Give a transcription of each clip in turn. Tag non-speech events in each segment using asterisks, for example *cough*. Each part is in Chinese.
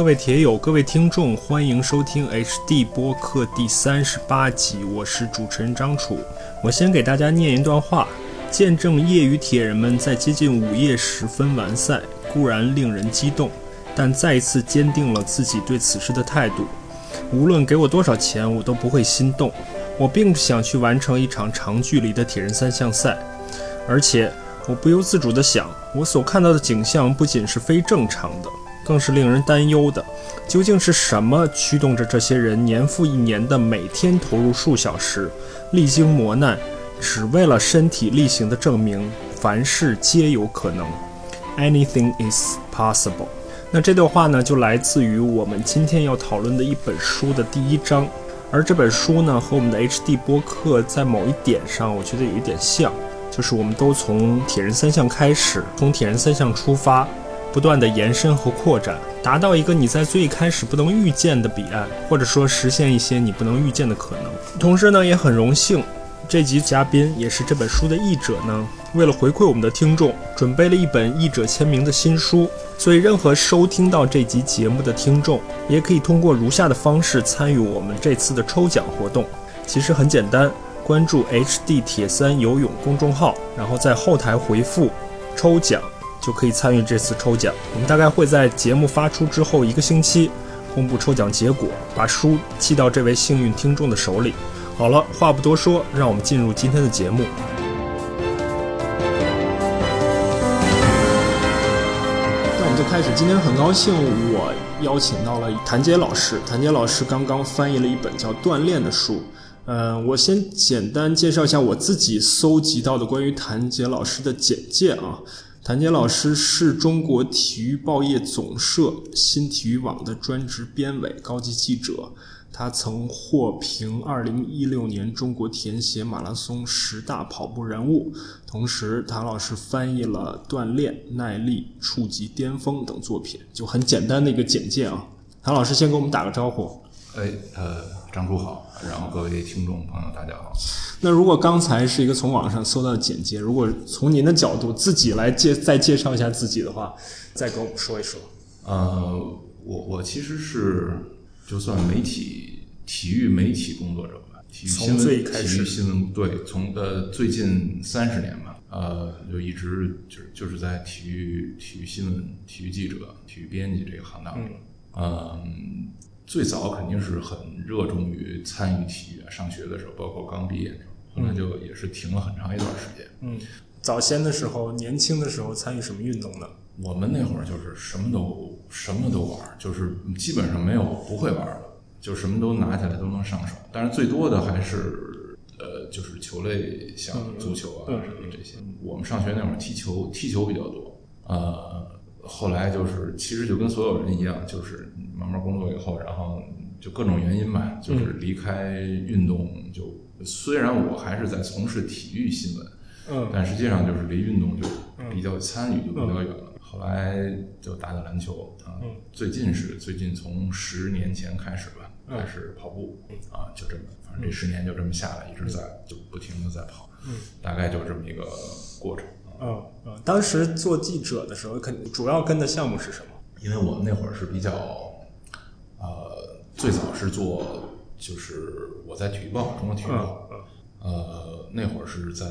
各位铁友，各位听众，欢迎收听 HD 播客第三十八集，我是主持人张楚。我先给大家念一段话：见证业余铁人们在接近午夜时分完赛，固然令人激动，但再一次坚定了自己对此事的态度。无论给我多少钱，我都不会心动。我并不想去完成一场长距离的铁人三项赛，而且我不由自主地想，我所看到的景象不仅是非正常的。更是令人担忧的，究竟是什么驱动着这些人年复一年的每天投入数小时，历经磨难，只为了身体力行的证明凡事皆有可能？Anything is possible。那这段话呢，就来自于我们今天要讨论的一本书的第一章，而这本书呢，和我们的 HD 播客在某一点上，我觉得有一点像，就是我们都从铁人三项开始，从铁人三项出发。不断的延伸和扩展，达到一个你在最开始不能预见的彼岸，或者说实现一些你不能预见的可能。同时呢，也很荣幸，这集嘉宾也是这本书的译者呢，为了回馈我们的听众，准备了一本译者签名的新书。所以，任何收听到这集节目的听众，也可以通过如下的方式参与我们这次的抽奖活动。其实很简单，关注 HD 铁三游泳公众号，然后在后台回复“抽奖”。就可以参与这次抽奖。我们大概会在节目发出之后一个星期公布抽奖结果，把书寄到这位幸运听众的手里。好了，话不多说，让我们进入今天的节目。那我们就开始。今天很高兴，我邀请到了谭杰老师。谭杰老师刚刚翻译了一本叫《锻炼》的书。嗯，我先简单介绍一下我自己搜集到的关于谭杰老师的简介啊。谭杰老师是中国体育报业总社新体育网的专职编委、高级记者。他曾获评2016年中国田协马拉松十大跑步人物。同时，谭老师翻译了《锻炼》《耐力》《触及巅峰》等作品。就很简单的一个简介啊。谭老师先给我们打个招呼。哎，呃，张叔好，然后各位听众朋友大家好。那如果刚才是一个从网上搜到的简介，如果从您的角度自己来介再介绍一下自己的话，再跟我们说一说。呃，我我其实是就算媒体体育媒体工作者吧，体育新闻体育新闻对，从呃最近三十年吧，呃，就一直就是就是在体育体育新闻、体育记者、体育编辑这个行当中，嗯。最早肯定是很热衷于参与体育，上学的时候，包括刚毕业的时候，后来就也是停了很长一段时间。嗯，早先的时候，年轻的时候参与什么运动呢？我们那会儿就是什么都什么都玩，就是基本上没有不会玩的，就什么都拿起来都能上手。但是最多的还是呃，就是球类，像足球啊什么这些。我们上学那会儿踢球，踢球比较多。呃。后来就是，其实就跟所有人一样，就是慢慢工作以后，然后就各种原因吧，就是离开运动。就虽然我还是在从事体育新闻，嗯，但实际上就是离运动就比较参与就比较远了。后来就打打篮球啊，最近是最近从十年前开始吧，开始跑步啊，就这么，反正这十年就这么下来，一直在就不停的在跑，嗯，大概就这么一个过程。嗯嗯，当时做记者的时候，肯主要跟的项目是什么？因为我们那会儿是比较，呃，最早是做，就是我在体育报，中国体育报，呃，那会儿是在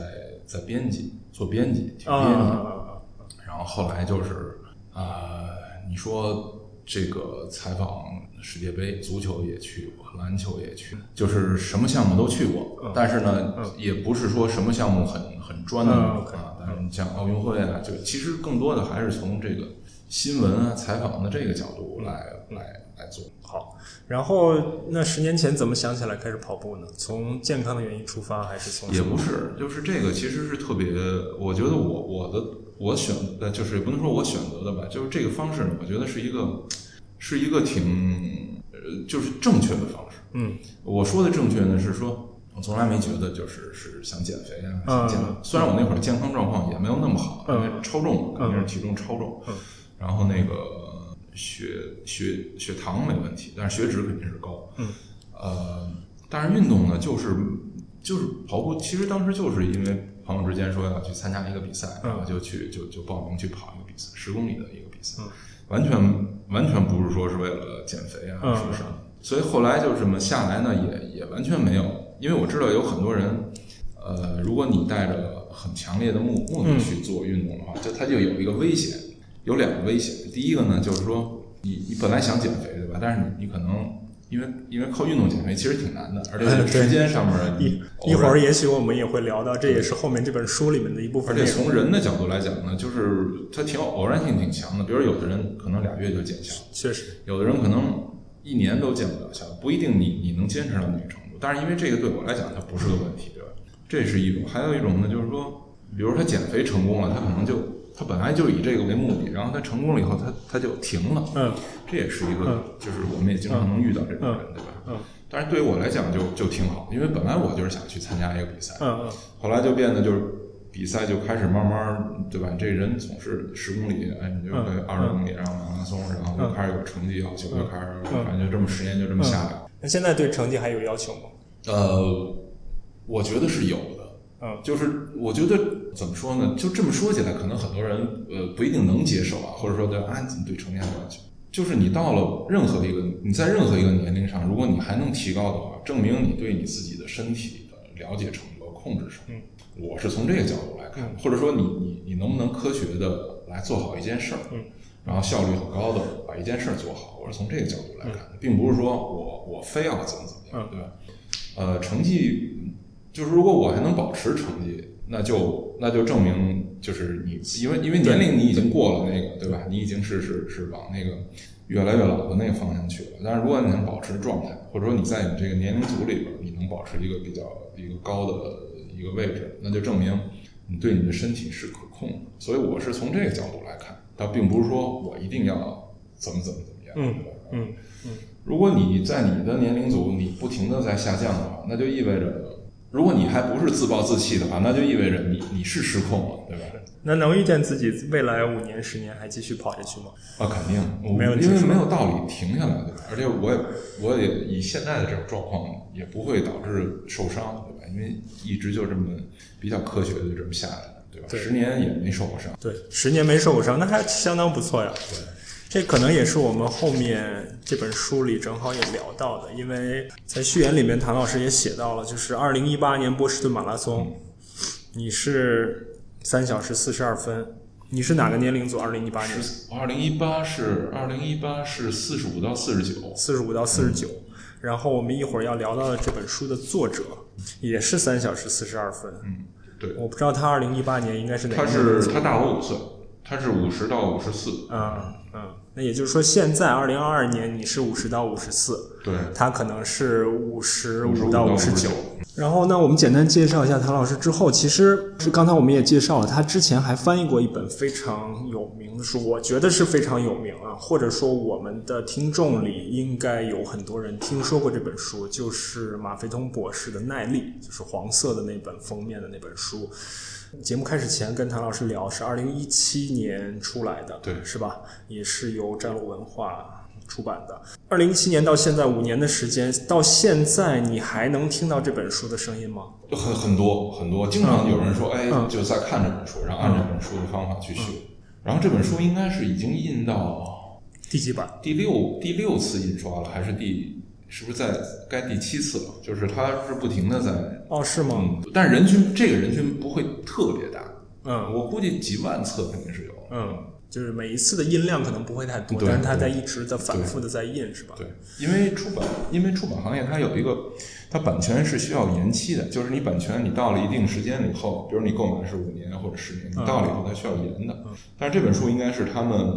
在编辑做编辑，体育编辑，然后后来就是啊，你说这个采访世界杯，足球也去过，篮球也去，就是什么项目都去过，但是呢，也不是说什么项目很很专的啊。嗯，像奥运会啊，就其实更多的还是从这个新闻啊、采访的这个角度来来来做。好，然后那十年前怎么想起来开始跑步呢？从健康的原因出发，还是从也不是，就是这个其实是特别，我觉得我我的我选呃，就是也不能说我选择的吧，就是这个方式，我觉得是一个是一个挺呃，就是正确的方式。嗯，我说的正确呢是说。我从来没觉得就是是想减肥啊，想健康。虽然我那会儿健康状况也没有那么好，因为超重，肯定是体重超重。然后那个血血血糖没问题，但是血脂肯定是高。呃，但是运动呢，就是就是跑步。其实当时就是因为朋友之间说要去参加一个比赛，然后就去就就报名去跑一个比赛，十公里的一个比赛。完全完全不是说是为了减肥啊，是不是。所以后来就这么下来呢，也也完全没有，因为我知道有很多人，呃，如果你带着很强烈的目目的去做运动的话，就它就有一个危险，有两个危险。第一个呢，就是说你你本来想减肥对吧？但是你你可能因为因为靠运动减肥其实挺难的，而且 *laughs* 时间上面一一会儿也许我们也会聊到，这也是后面这本书里面的一部分而且。从人的角度来讲呢，就是它挺偶然性挺强的。比如有的人可能俩月就见效，确实，有的人可能一年都见不了效，不一定你你能坚持到那个程度。但是因为这个对我来讲，它不是个问题，对吧？这是一种，还有一种呢，就是说，比如他减肥成功了，他可能就他本来就以这个为目的，然后他成功了以后，他他就停了，嗯这也是一个嗯，就是我们也经常能遇到这种人，对吧？嗯但是对于我来讲就就挺好，因为本来我就是想去参加一个比赛，嗯嗯后来就变得就是比赛就开始慢慢，对吧？这人总是十公里，哎，你就会嗯二十公里，然后马拉松，然后就开始有成绩要求，就开始，嗯反正就这么十年就这么下来。那现在对成绩还有要求吗？呃，我觉得是有的，嗯就是我觉得怎么说呢？就这么说起来，可能很多人呃不一定能接受啊，或者说对啊，你怎么对成绩还有要求？就是你到了任何一个你在任何一个年龄上，如果你还能提高的话，证明你对你自己的身体的了解程度和控制程度。嗯我是从这个角度来看，或者说你你你能不能科学的来做好一件事儿，嗯然后效率很高的把一件事儿做好，我是从这个角度来看的，并不是说我我非要怎么怎么样，嗯对吧？呃，成绩就是如果我还能保持成绩，那就那就证明就是你，因为因为年龄你已经过了那个，对吧？你已经是是是往那个越来越老的那个方向去了。但是如果你能保持状态，或者说你在你这个年龄组里边，你能保持一个比较一个高的一个位置，那就证明你对你的身体是可控的。所以我是从这个角度来看，倒并不是说我一定要怎么怎么怎么样，嗯？嗯嗯如果你在你的年龄组你不停的在下降的话，那就意味着，如果你还不是自暴自弃的话，那就意味着你你是失控了，对吧？那能预见自己未来五年、十年还继续跑下去吗？啊，肯定，我没问题因为没有道理停下来，对吧？而且我也我也以现在的这种状况，也不会导致受伤，对吧？因为一直就这么比较科学的这么下来的，对吧？对十年也没受过伤，对，十年没受过伤，那还相当不错呀。对这可能也是我们后面这本书里正好也聊到的，因为在序言里面，谭老师也写到了，就是二零一八年波士顿马拉松，你是三小时四十二分，你是哪个年龄组？二零一八年二零一八是二零一八是四十五到四十九，四十五到四十九。然后我们一会儿要聊到的这本书的作者也是三小时四十二分。嗯，对，我不知道他二零一八年应该是哪年龄组是他大我五岁，他是五十到五十四，嗯嗯，那也就是说，现在二零二二年你是五十到五十四，对，他可能是五十55五到五十九。然后呢，我们简单介绍一下唐老师之后，其实是刚才我们也介绍了，他之前还翻译过一本非常有名的书，我觉得是非常有名啊，或者说我们的听众里应该有很多人听说过这本书，就是马飞通博士的《耐力》，就是黄色的那本封面的那本书。节目开始前跟谭老师聊，是二零一七年出来的，对是吧？也是由战路文化出版的。二零一七年到现在五年的时间，到现在你还能听到这本书的声音吗？就很很多很多，经常有人说，哎嗯，就在看这本书，然后按这本书的方法去学。然后这本书应该是已经印到第几版？第六第六次印刷了，还是第是不是在该第七次了？就是它是不停的在，哦，是吗？嗯，但是人群这个人群不会特别大，嗯我估计几万册肯定是有。嗯，就是每一次的印量可能不会太多，但是它在一直在反复的在印，是吧？对，因为出版，因为出版行业它有一个，它版权是需要延期的，就是你版权你到了一定时间了以后，比如你购买是五年或者十年，你到了以后它需要延的。但是这本书应该是他们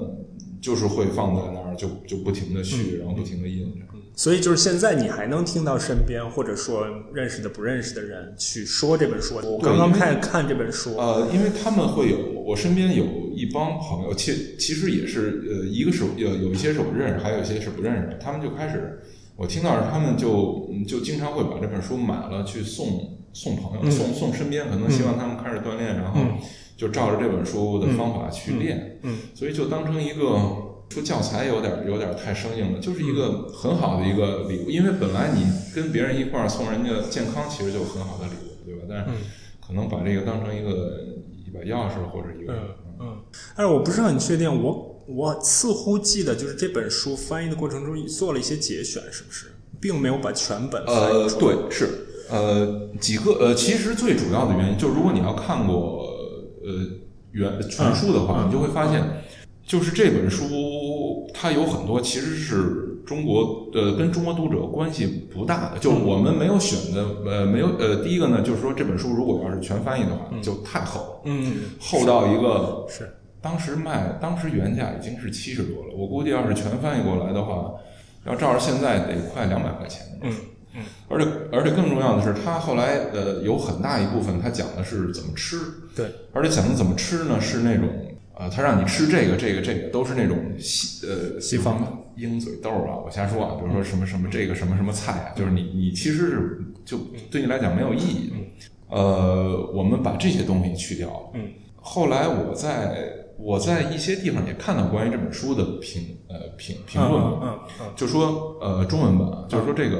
就是会放在那儿，就就不停的续，然后不停的印着。所以就是现在你还能听到身边或者说认识的不认识的人去说这本书。我刚刚开始看这本书，呃，因为他们会有，我身边有一帮朋友，其其实也是，呃，一个是有有一些是我认识，还有一些是不认识的，他们就开始，我听到是他们就嗯就经常会把这本书买了去送送朋友，嗯。送送身边，可能希望他们开始锻炼，然后嗯。就照着这本书的方法去练，嗯。所以就当成一个。说教材有点有点太生硬了，就是一个很好的一个礼物，因为本来你跟别人一块儿送人家健康，其实就很好的礼物，对吧？但是嗯。可能把这个当成一个一把钥匙或者一个，嗯嗯，但是我不是很确定，我我似乎记得就是这本书翻译的过程中做了一些节选，是不是？并没有把全本呃，对，是，呃，几个呃，其实最主要的原因就是，如果你要看过呃原全书的话，嗯。你就会发现，就是这本书它有很多其实是中国呃跟中国读者关系不大的，就我们没有选的呃没有呃第一个呢，就是说这本书如果要是全翻译的话，就太厚了，嗯，厚到一个是。当时卖，当时原价已经是七十多了，我估计要是全翻译过来的话，要照着现在得快两百块钱。嗯嗯，而且而且更重要的是，他后来呃有很大一部分他讲的是怎么吃，对，而且讲的怎么吃呢，是那种呃，他让你吃这个这个这个都是那种西呃西方的鹰嘴豆啊，我瞎说啊，比如说什么什么这个什么什么菜啊，就是你你其实是就对你来讲没有意义。呃，我们把这些东西去掉了。嗯，后来我在我在一些地方也看到关于这本书的评呃评评论嗯嗯嗯就说呃中文版啊，就是说这个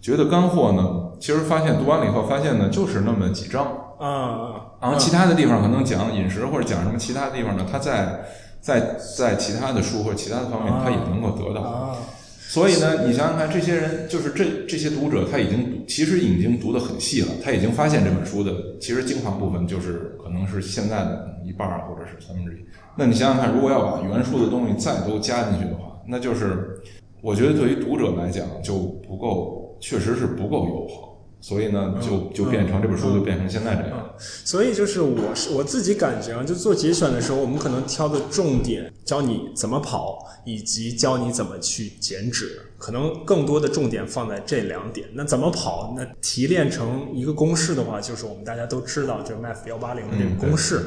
觉得干货呢，其实发现读完了以后发现呢，就是那么几章，啊啊，然后其他的地方可能讲饮食或者讲什么其他地方呢，他在在在其他的书或者其他的方面，他也能够得到。啊，所以呢，你想想看，这些人就是这这些读者，他已经读，其实已经读得很细了，他已经发现这本书的其实精华部分就是可能是现在的一半儿或者是三分之一。那你想想看，如果要把原书的东西再都加进去的话，那就是我觉得对于读者来讲就不够，确实是不够友好。所以呢，就就变成这本书就变成现在这样。所以就是我是我自己感觉啊，就做节选的时候，我们可能挑的重点教你怎么跑，以及教你怎么去减脂，可能更多的重点放在这两点。那怎么跑？那提炼成一个公式的话，就是我们大家都知道，这个 MAF 幺八零的这个公式，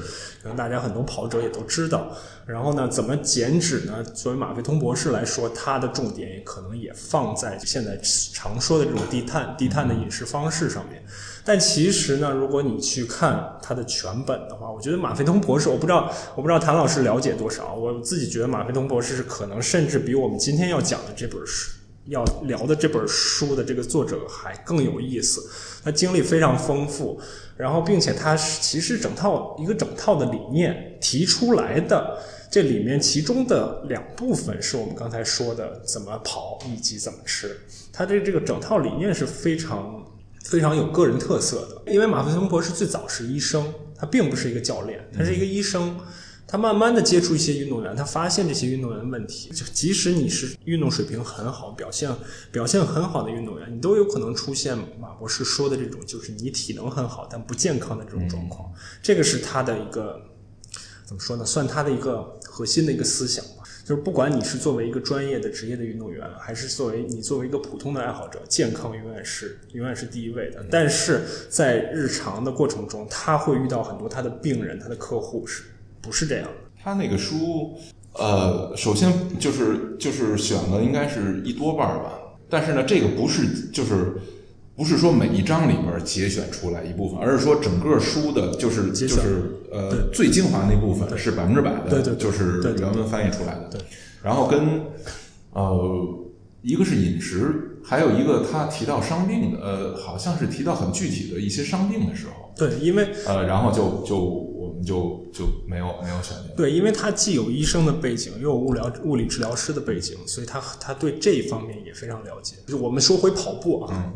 可能大家很多跑者也都知道。然后呢，怎么减脂呢？作为马飞通博士来说，他的重点也可能也放在现在常说的这种低碳、低碳的饮食方式上面。但其实呢，如果你去看它的全本的话，我觉得马飞通博士，我不知道，我不知道谭老师了解多少。我自己觉得马飞通博士是可能甚至比我们今天要讲的这本书。要聊的这本书的这个作者还更有意思，他经历非常丰富，然后并且他其实整套一个整套的理念提出来的，这里面其中的两部分是我们刚才说的怎么跑以及怎么吃，他的这个整套理念是非常非常有个人特色的。因为马飞通博士最早是医生，他并不是一个教练，他是一个医生。他慢慢的接触一些运动员，他发现这些运动员的问题，就即使你是运动水平很好、表现表现很好的运动员，你都有可能出现马博士说的这种，就是你体能很好但不健康的这种状况。这个是他的一个怎么说呢？算他的一个核心的一个思想吧。就是不管你是作为一个专业的职业的运动员，还是作为你作为一个普通的爱好者，健康永远是永远是第一位的。但是在日常的过程中，他会遇到很多他的病人、他的客户是。不是这样。的，他那个书，呃，首先就是就是选了应该是一多半吧，但是呢，这个不是就是不是说每一章里边节选出来一部分，而是说整个书的就是就是呃最精华那部分是百分之百的，对对，就是原文翻译出来的，对，然后跟呃一个是饮食，还有一个他提到伤病的，呃，好像是提到很具体的一些伤病的时候，对，因为呃，然后就就。就就没有没有选择。对，因为他既有医生的背景，又有物疗物理治疗师的背景，所以他他对这一方面也非常了解。就是我们说回跑步啊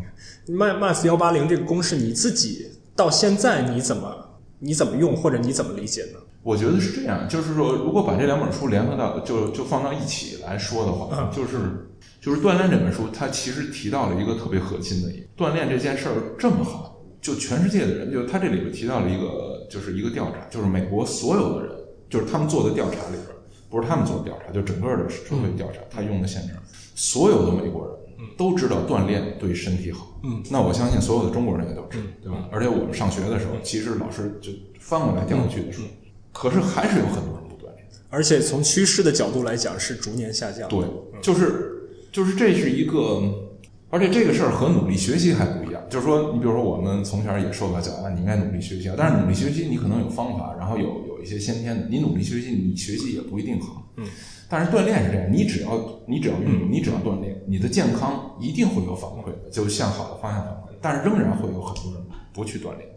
，max 幺八零这个公式，你自己到现在你怎么你怎么用，或者你怎么理解呢？我觉得是这样，就是说，如果把这两本书联合到就就放到一起来说的话，嗯、就是就是锻炼这本书，它其实提到了一个特别核心的锻炼这件事儿这么好。就全世界的人，就他这里边提到了一个，就是一个调查，就是美国所有的人，就是他们做的调查里边，不是他们做的调查，就整个的社会调查，他用的现成，所有的美国人都知道锻炼对身体好。嗯，那我相信所有的中国人也都知道，对吧？而且我们上学的时候，其实老师就翻过来调过去的时候，可是还是有很多人不锻炼。而且从趋势的角度来讲，是逐年下降。对，就是就是这是一个。而且这个事儿和努力学习还就是说，你比如说我们从小也受到教育，你应该努力学习啊。但是努力学习你可能有方法，然后有有一些先天的，你努力学习，你学习也不一定好。嗯。但是锻炼是这样，你只要你只要运动，你只要锻炼，你的健康一定会有反馈的，就向好的方向反馈。但是仍然会有很多人不去锻炼。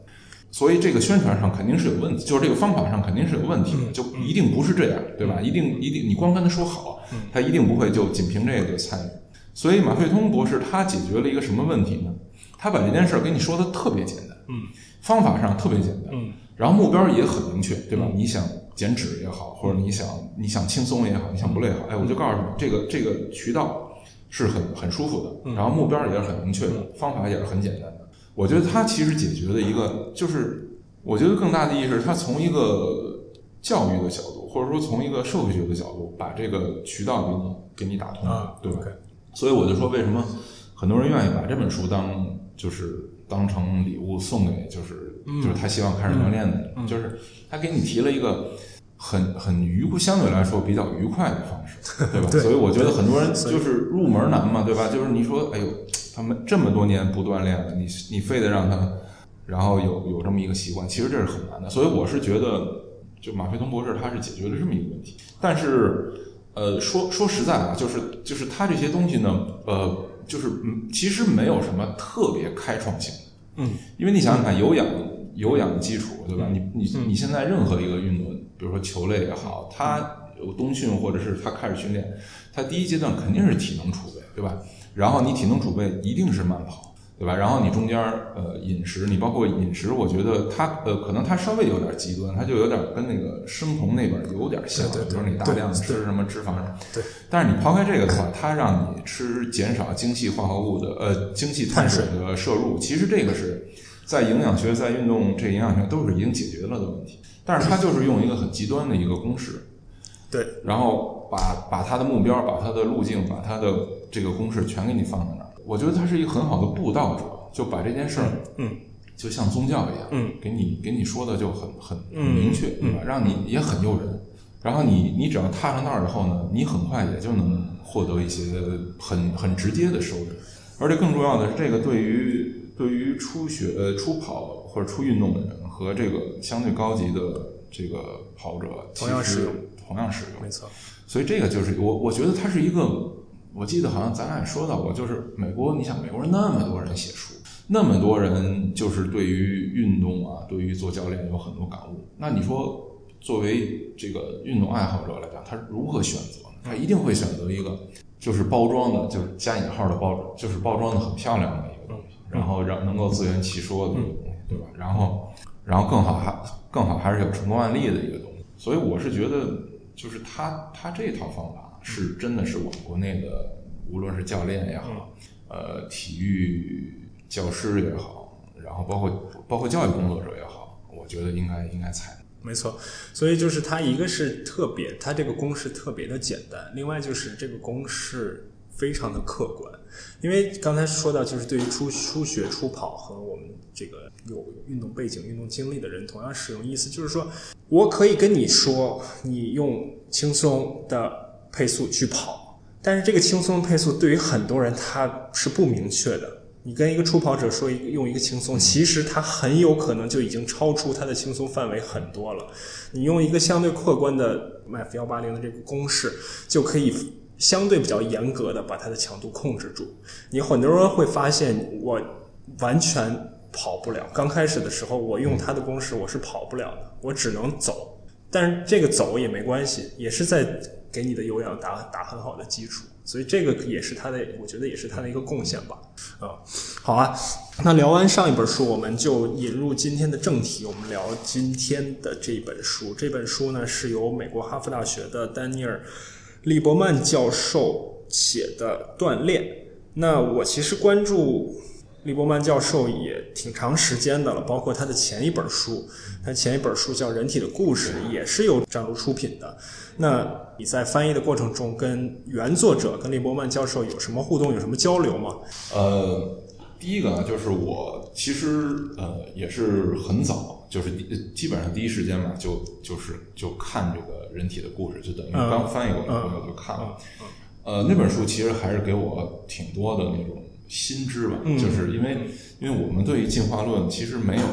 所以这个宣传上肯定是有问题，就是这个方法上肯定是有问题的，就一定不是这样，对吧？一定一定，你光跟他说好，他一定不会就仅凭这个就参与。所以马费通博士他解决了一个什么问题呢？他把这件事儿跟你说的特别简单，嗯，方法上特别简单，嗯，然后目标也很明确，对吧？你想减脂也好，或者你想你想轻松也好，你想不累也好，哎，我就告诉你，这个这个渠道是很很舒服的，然后目标也是很明确的，方法也是很简单的。我觉得他其实解决的一个就是，我觉得更大的意义是，他从一个教育的角度，或者说从一个社会学的角度，把这个渠道给你给你打通了，啊对吧？所以我就说，为什么很多人愿意把这本书当就是当成礼物送给，就是、就是他希望开始锻炼的人，就是他给你提了一个很很愉快，相对来说比较愉快的方式，*laughs* 对吧？对所以我觉得很多人就是入门难嘛，对吧？就是你说，哎呦，他们这么多年不锻炼了，你你非得让他，然后有有这么一个习惯，其实这是很难的。所以我是觉得，就马飞东博士他是解决了这么一个问题，但是。呃，说说实在啊，就是就是他这些东西呢，呃，就是嗯，其实没有什么特别开创性的，嗯，因为你想想看，有氧有氧基础，对吧？你你嗯你现在任何一个运动，比如说球类也好，它有冬训或者是它开始训练，它第一阶段肯定是体能储备，对吧？然后你体能储备一定是慢跑，对吧？然后你中间儿呃饮食，你包括饮食，我觉得它呃可能它稍微有点极端，它就有点跟那个生酮那边有点像，对对对比如你大量的吃什么脂肪，对。但是你抛开这个的话，它让你吃减少精细化合物的呃精细碳水的摄入，其实这个是在营养学、在运动这营养学都是已经解决了的问题。但是它就是用一个很极端的一个公式，对，然后把把它的目标、把它的路径、把它的这个公式全给你放在那儿。我觉得他是一个很好的布道者，就把这件事儿，嗯，就像宗教一样，嗯，给你给你说的就很很很嗯明确，对吧？让你也很诱人。然后你你只要踏上那儿以后呢，你很快也就能获得一些很很直接的收益。而且更重要的是，这个对于对于初学呃初跑或者初运动的人和这个相对高级的这个跑者，同样其实适用同样使用没。错，所以这个就是我，我觉得它是一个，我记得好像咱俩也说到过，就是美国，你想美国人那么多人写书，那么多人就是对于运动啊，对于做教练有很多感悟。那你说，作为这个运动爱好者来讲，他如何选择呢？他一定会选择一个就是包装的，就是加引号的包，就是包装的很漂亮的一个东西，然后让能够自圆其说的一个东西，对吧？然后，然后更好还更好还是有成功案例的一个东西。所以我是觉得，就是他他这套方法是真的是我们国内的，无论是教练也好，呃，体育教师也好，然后包括包括教育工作者也好，我觉得应该应该采。没错，所以就是它一个是特别，它这个公式特别的简单，另外就是这个公式非常的客观，因为刚才说到，就是对于初初学初跑和我们这个有运动背景、运动经历的人同样适用，意思就是说我可以跟你说，你用轻松的配速去跑，但是这个轻松配速对于很多人他是不明确的。你跟一个初跑者说一用一个轻松，其实他很有可能就已经超出他的轻松范围很多了。你用一个相对客观的 MF 幺八零的这个公式，就可以相对比较严格的把它的强度控制住。你很多人会发现，我完全跑不了。刚开始的时候，我用它的公式，我是跑不了的，我只能走。但是这个走也没关系，也是在给你的有氧打打很好的基础，所以这个也是它的，我觉得也是它的一个贡献吧。啊、好啊，那聊完上一本书，我们就引入今天的正题，我们聊今天的这本书。这本书呢是由美国哈佛大学的丹尼尔·利伯曼教授写的《锻炼》。那我其实关注利伯曼教授也挺长时间的了，包括他的前一本书，他前一本书叫《人体的故事》，也是由张璐出品的。那你在翻译的过程中，跟原作者跟利伯曼教授有什么互动，有什么交流吗？呃，第一个呢，就是我其实呃也是很早，就是基本上第一时间嘛，就就是就看这个人体的故事，就等于嗯刚翻译过来，嗯我就看了。嗯呃，那本书其实还是给我挺多的那种新知吧，嗯。就是因为因为我们对于进化论其实没有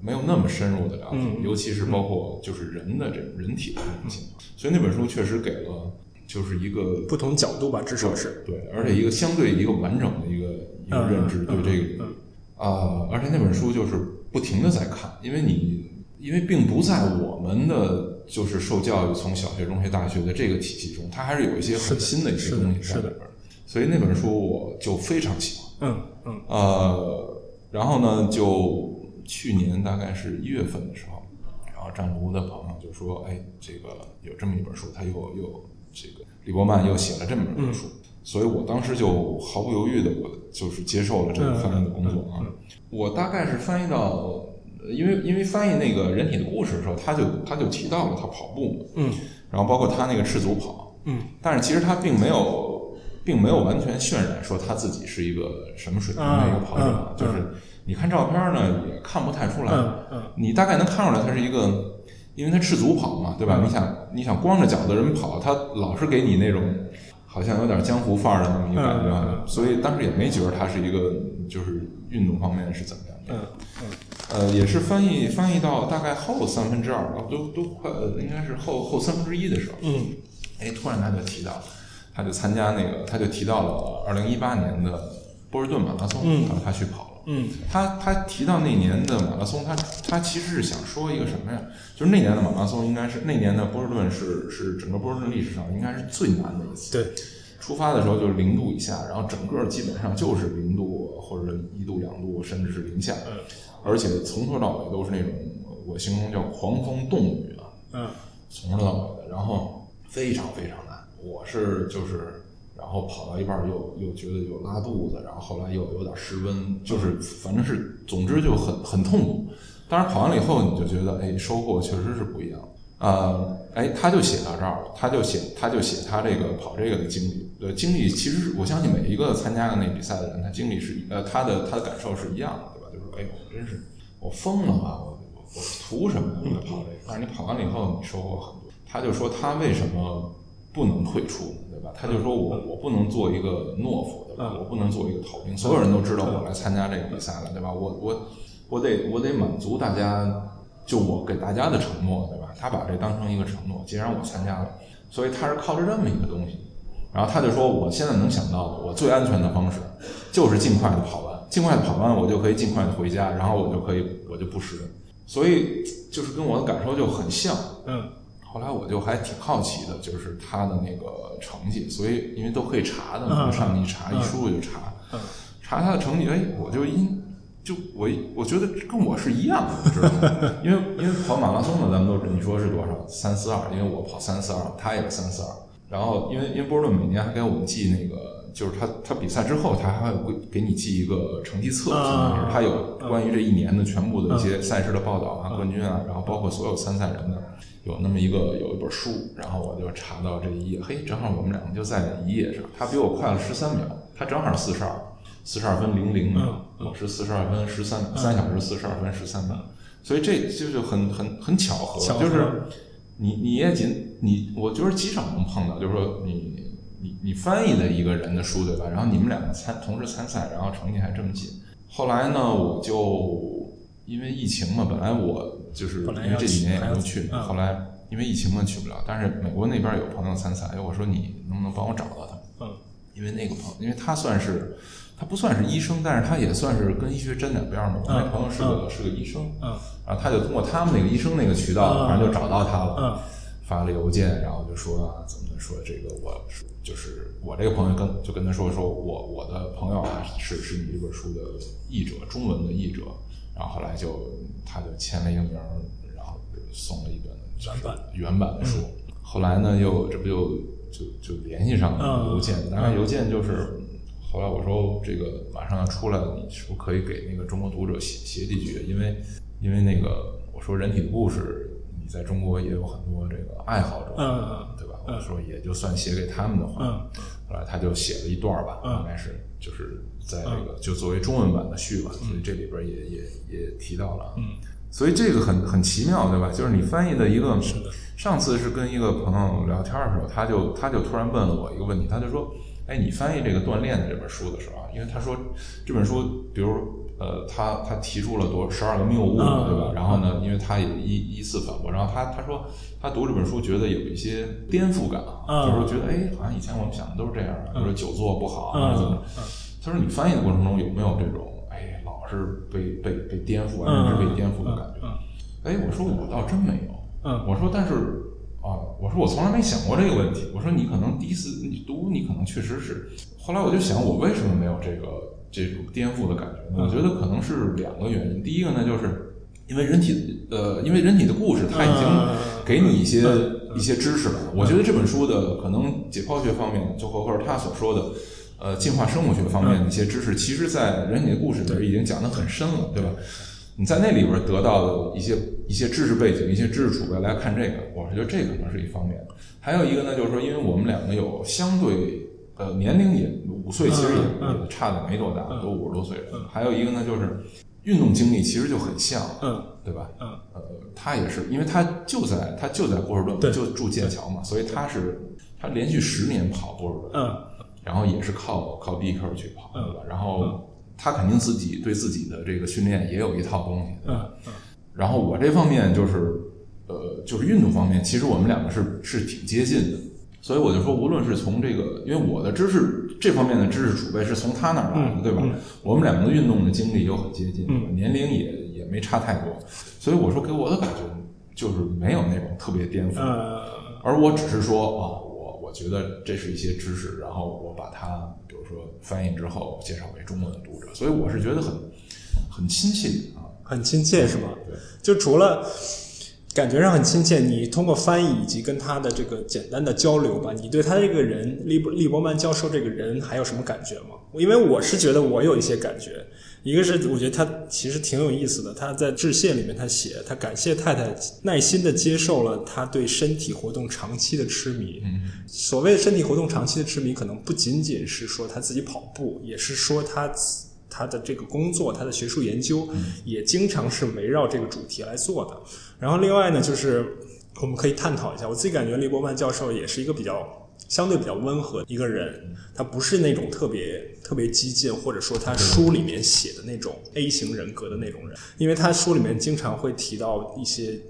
没有那么深入的了解，嗯尤其是包括就是人的这种人体的这种进化，所以那本书确实给了就是一个不同角度吧，至少是。对，而且一个相对一个完整的一个一个嗯认知对这个啊，而且那本书就是不停的在看，因为你因为并不在我们的就是受教育从小学、中学、大学的这个体系中，它还是有一些很新的一些东西在里边儿。所以那本书我就非常喜欢。嗯嗯。呃，然后呢，就去年大概是一月份的时候，然后张卢的朋友就说：“哎，这个有这么一本书，他又又这个李伯曼又写了这么一本书。所以我当时就毫不犹豫的，我就是接受了这个翻译的工作啊。我大概是翻译到，呃因为因为翻译那个人体的故事的时候，他就他就提到了他跑步嘛，嗯。然后包括他那个赤足跑，嗯。但是其实他并没有，并没有完全渲染说他自己是一个什么水平的一个跑者，就是你看照片呢也看不太出来，你大概能看出来他是一个，因为他赤足跑嘛，对吧？嗯你想你想光着脚的人跑，他老是给你那种好像有点江湖范儿的那么一个感觉，所以当时也没觉得他是一个就是运动方面是怎么样的。嗯嗯呃，也是翻译翻译到大概后三分之二，都都快呃应该是后后三分之一的时候，嗯哎，突然他就提到，他就参加那个，他就提到了二零一八年的波士顿马拉松，嗯然后他去跑了。嗯他他提到那年的马拉松，他他其实是想说一个什么呀？就是那年的马拉松应该是那年的波士顿是是整个波士顿历史上应该是最难的一次。对，出发的时候就是零度以下，然后整个基本上就是零度或者一度、两度，甚至是零下，嗯而且从头到尾都是那种我形容叫狂风冻雨啊，嗯从头到尾的，然后非常非常难。我是就是，然后跑到一半儿又又觉得有拉肚子，然后后来又有点失温，就是反正是，总之就很很痛苦。当然跑完了以后，你就觉得哎，收获确实是不一样。呃，哎，他就写到这儿了，他就写他就写他这个跑这个的经历。呃，经历其实我相信每一个参加的那比赛的人，他经历是呃他的他的感受是一样的，对吧？就是哎呦，真是我疯了吧，我我我图什么呀？我跑这个，但是你跑完了以后，你收获很多。他就说他为什么不能退出，对吧？他就说我我不能做一个懦夫，对吧？嗯我不能做一个逃兵。所有人都知道我来参加这个比赛了，对吧？我我我得我得满足大家，就我给大家的承诺，对吧？他把这当成一个承诺，既然我参加了，所以他是靠着这么一个东西。然后他就说，我现在能想到的，我最安全的方式就是尽快的跑完，尽快的跑完，我就可以尽快的回家，然后我就可以我就不失。所以就是跟我的感受就很像。嗯后来我就还挺好奇的，就是他的那个成绩，所以因为都可以查的嗯嘛，上去一查，一输入就查，嗯查他的成绩，哎，我就因就我我觉得跟我是一样的，知道吗？*laughs* 因为因为跑马拉松的，咱们都你说是多少？三四二，因为我跑三四二，他也是三四二。然后因为因为波士顿每年还给我们寄那个，就是他他比赛之后，他还会给你寄一个成绩册，啊相当于是他有关于这一年的全部的一些赛事的报道啊、冠军啊，然后包括所有参赛人的。有那么一个有一本书，然后我就查到这一页，嘿，正好我们两个就在一页上，他比我快了十三秒，他正好四十二，四十二分零零秒，我是四十二分十三三小时四十二分十三秒，所以这就是很很很巧合，巧合就是你你也仅你，我觉得极少能碰到，就是说你你你翻译的一个人的书对吧？然后你们两个参同时参赛，然后成绩还这么近。后来呢，我就因为疫情嘛，本来我就是因为这几年也没去后来因为疫情嘛去不了，但是美国那边有朋友参赛，哎，我说你能不能帮我找到他？嗯因为那个朋友，因为他算是他不算是医生，但是他也算是跟医学沾点边儿嘛。我那嗯朋友是个是个医生，嗯然后他就通过他们那个医生那个渠道，嗯反正就找到他了，嗯发了邮件，然后就说啊，怎么说这个我是就是我这个朋友跟就跟他说说我我的朋友啊是是你这本书的译者，中文的译者，然后后来就他就签了一个名儿，然后送了一本原版原版的书。后来呢，又这不就就就联系上了嗯邮件，当然邮件就是。后来我说这个马上要出来了，你是不是可以给那个中国读者写写几句？因为因为那个我说人体的故事，你在中国也有很多这个爱好者，嗯嗯对吧？嗯我说也就算写给他们的话，嗯后来他就写了一段儿吧，嗯应该是就是在这个就作为中文版的序吧，所以这里边也也也提到了，嗯，所以这个很很奇妙，对吧？就是你翻译的一个，是上次是跟一个朋友聊天的时候，他就他就突然问了我一个问题，他就说，哎，你翻译这个锻炼的这本书的时候啊，因为他说这本书，比如。呃，他他提出了多十二个谬误，嗯对吧？然后呢，因为他也依依次反驳，然后他他说他读这本书觉得有一些颠覆感啊，嗯就是说觉得哎，好像以前我们想的都是这样的，比如说久坐不好啊，嗯怎么？他说你翻译的过程中有没有这种哎，老是被被被颠覆，完全是被颠覆的感觉。哎，我说我倒真没有。嗯，我说但是啊，我说我从来没想过这个问题。我说你可能第一次你读，你可能确实是。后来我就想，我为什么没有这个这种颠覆的感觉呢？我觉得可能是两个原因。第一个呢，就是因为人体呃，因为人体的故事，它已经给你一些一些知识了。我觉得这本书的可能解剖学方面，就或或者他所说的。呃，进化生物学方面的一些知识，其实，在人体的故事里边已经讲得很深了，对吧？你在那里边得到的一些一些知识背景、一些知识储备来看这个，我是觉得这可能是一方面。还有一个呢，就是说，因为我们两个有相对呃年龄也五岁，其实也也差的没多大，都五十多岁人。还有一个呢，就是运动经历其实就很像，嗯，对吧？嗯，呃，他也是，因为他就在他就在波士顿，就住剑桥嘛，所以他是他连续十年跑波士顿，嗯。然后也是靠靠 BQ 去跑，对吧？然后他肯定自己对自己的这个训练也有一套东西，嗯嗯。然后我这方面就是，呃，就是运动方面，其实我们两个是是挺接近的，所以我就说，无论是从这个，因为我的知识这方面的知识储备是从他那儿来的，对吧？我们两个的运动的经历又很接近，年龄也也没差太多，所以我说给我的感觉就是没有那种特别颠覆，而我只是说啊。我我觉得这是一些知识，然后我把它，比如说翻译之后介绍给中文的读者，所以我是觉得很很亲切啊，很亲切是吗？对，就除了感觉上很亲切，你通过翻译以及跟他的这个简单的交流吧，你对他这个人利伯利伯曼教授这个人还有什么感觉吗？因为我是觉得我有一些感觉。一个是我觉得他其实挺有意思的，他在致谢里面他写，他感谢太太耐心的接受了他对身体活动长期的痴迷。所谓的身体活动长期的痴迷，可能不仅仅是说他自己跑步，也是说他他的这个工作，他的学术研究也经常是围绕这个主题来做的。然后另外呢，就是我们可以探讨一下，我自己感觉利伯曼教授也是一个比较。相对比较温和一个人，他不是那种特别特别激进，或者说他书里面写的那种 A 型人格的那种人，因为他书里面经常会提到一些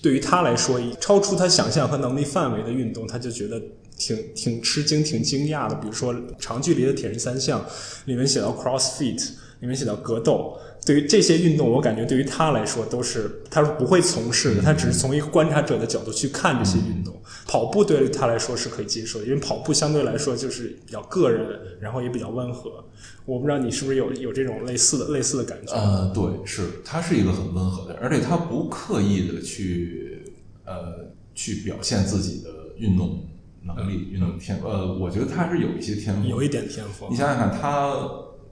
对于他来说超出他想象和能力范围的运动，他就觉得挺挺吃惊、挺惊讶的。比如说长距离的铁人三项里面写到 CrossFit，里面写到格斗。对于这些运动，我感觉对于他来说都是他是不会从事的，他只是从一个观察者的角度去看这些运动。跑步对于他来说是可以接受的，因为跑步相对来说就是比较个人，然后也比较温和。我不知道你是不是有有这种类似的类似的感觉？呃，对，是他是一个很温和的，而且他不刻意的去呃去表现自己的运动能力、运动天呃，我觉得他是有一些天赋，有一点天赋。你想想看，他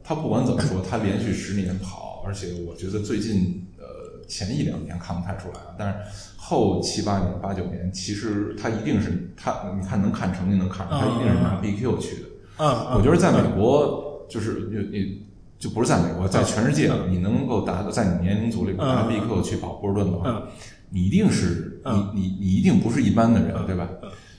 他不管怎么说，他连续十年跑。而且我觉得最近呃前一两年看不太出来啊，但是后七八年八九年，其实他一定是他，你看能看成绩能看出来他一定是拿 BQ 去的。嗯，我觉得在美国就是你你就不是在美国，在全世界你能够达到在你年龄组里拿 BQ 去跑波士顿的话，你一定是你你你一定不是一般的人，对吧？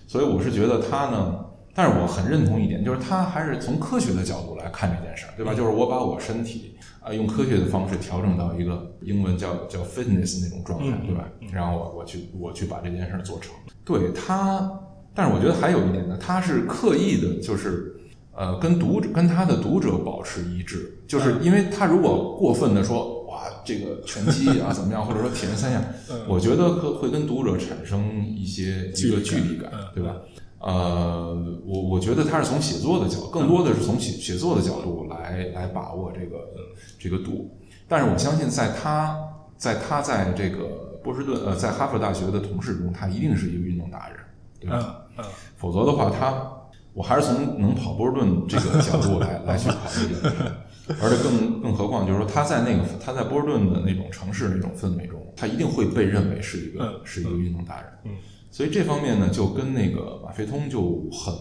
所以我是觉得他呢，但是我很认同一点，就是他还是从科学的角度来看这件事儿，对吧？就是我把我身体。啊，用科学的方式调整到一个英文叫叫 fitness 那种状态，对吧？然后我我去我去把这件事做成。对他，但是我觉得还有一点呢，他是刻意的，就是呃，跟读者跟他的读者保持一致，就是因为他如果过分的说哇，这个拳击啊怎么样，或者说铁人三项，我觉得会会跟读者产生一些一个距离感，对吧？呃，我我觉得他是从写作的角，更多的是从写写作的角度来来把握这个这个度。但是我相信，在他在他在这个波士顿呃，在哈佛大学的同事中，他一定是一个运动达人，对吧？嗯嗯。否则的话，他我还是从能跑波士顿这个角度来 *laughs* 来去考虑的。而且更更何况，就是说他在那个他在波士顿的那种城市那种氛围中，他一定会被认为是一个是一个运动达人。嗯。所以这方面呢，就跟那个马飞通就很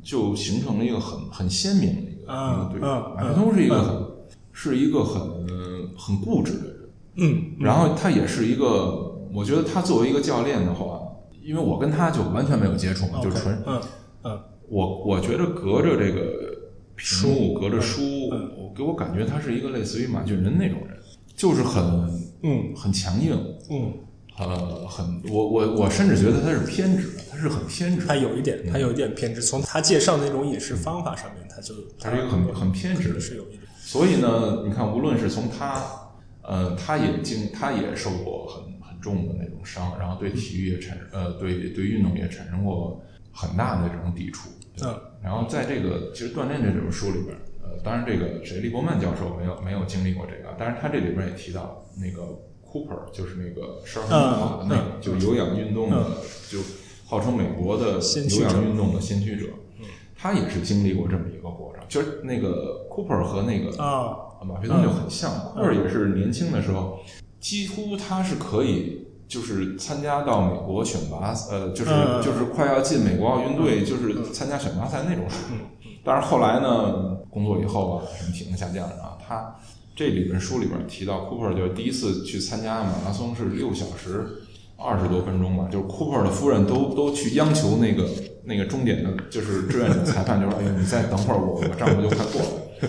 就形成了一个很很鲜明的一个一个对比。马飞通是一个很是一个很很固执的人，嗯，然后他也是一个，我觉得他作为一个教练的话，因为我跟他就完全没有接触嘛，就纯，嗯嗯，我我觉得隔着这个屏幕，隔着书，我给我感觉他是一个类似于马俊仁那种人，就是很嗯。很强硬，嗯。呃，很，我我我甚至觉得他是偏执的，他是很偏执。他有一点，他有一点偏执。从他介绍那种饮食方法上面，他就他是一个很很偏执的，是有一点。所以呢，你看，无论是从他，呃，他也经，他也受过很很重的那种伤，然后对体育也产，呃，对对运动也产生过很大的这种抵触。嗯。然后在这个其实锻炼这本书里边，呃，当然这个谁利伯曼教授没有没有经历过这个，但是他这里边也提到那个 Cooper，就是那个十二分钟跑的那个，就有氧运动的，就号称美国的有氧运动的先驱者。他也是经历过这么一个过程，就是那个 Cooper 和那个啊马培东就很像，Cooper 也是年轻的时候，几乎他是可以就是参加到美国选拔，呃，就是就是快要进美国奥运队，就是参加选拔赛那种水平。但是后来呢，工作以后啊，什么体能下降啊，他这里边书里边提到，Cooper 就第一次去参加马拉松是六小时。二十多分钟吧，就是库珀的夫人都都去央求那个那个终点的，就是志愿者裁判，就说：“哎呀，你再等会儿，我我丈夫就快过了。”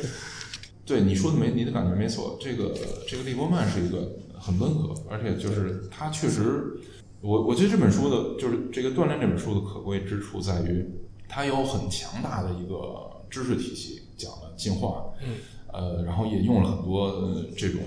对你说的没，你的感觉没错。这个这个利波曼是一个很温和，而且就是他确实，我我觉得这本书的，就是这个锻炼这本书的可贵之处在于，它有很强大的一个知识体系，讲了进化，呃，然后也用了很多这种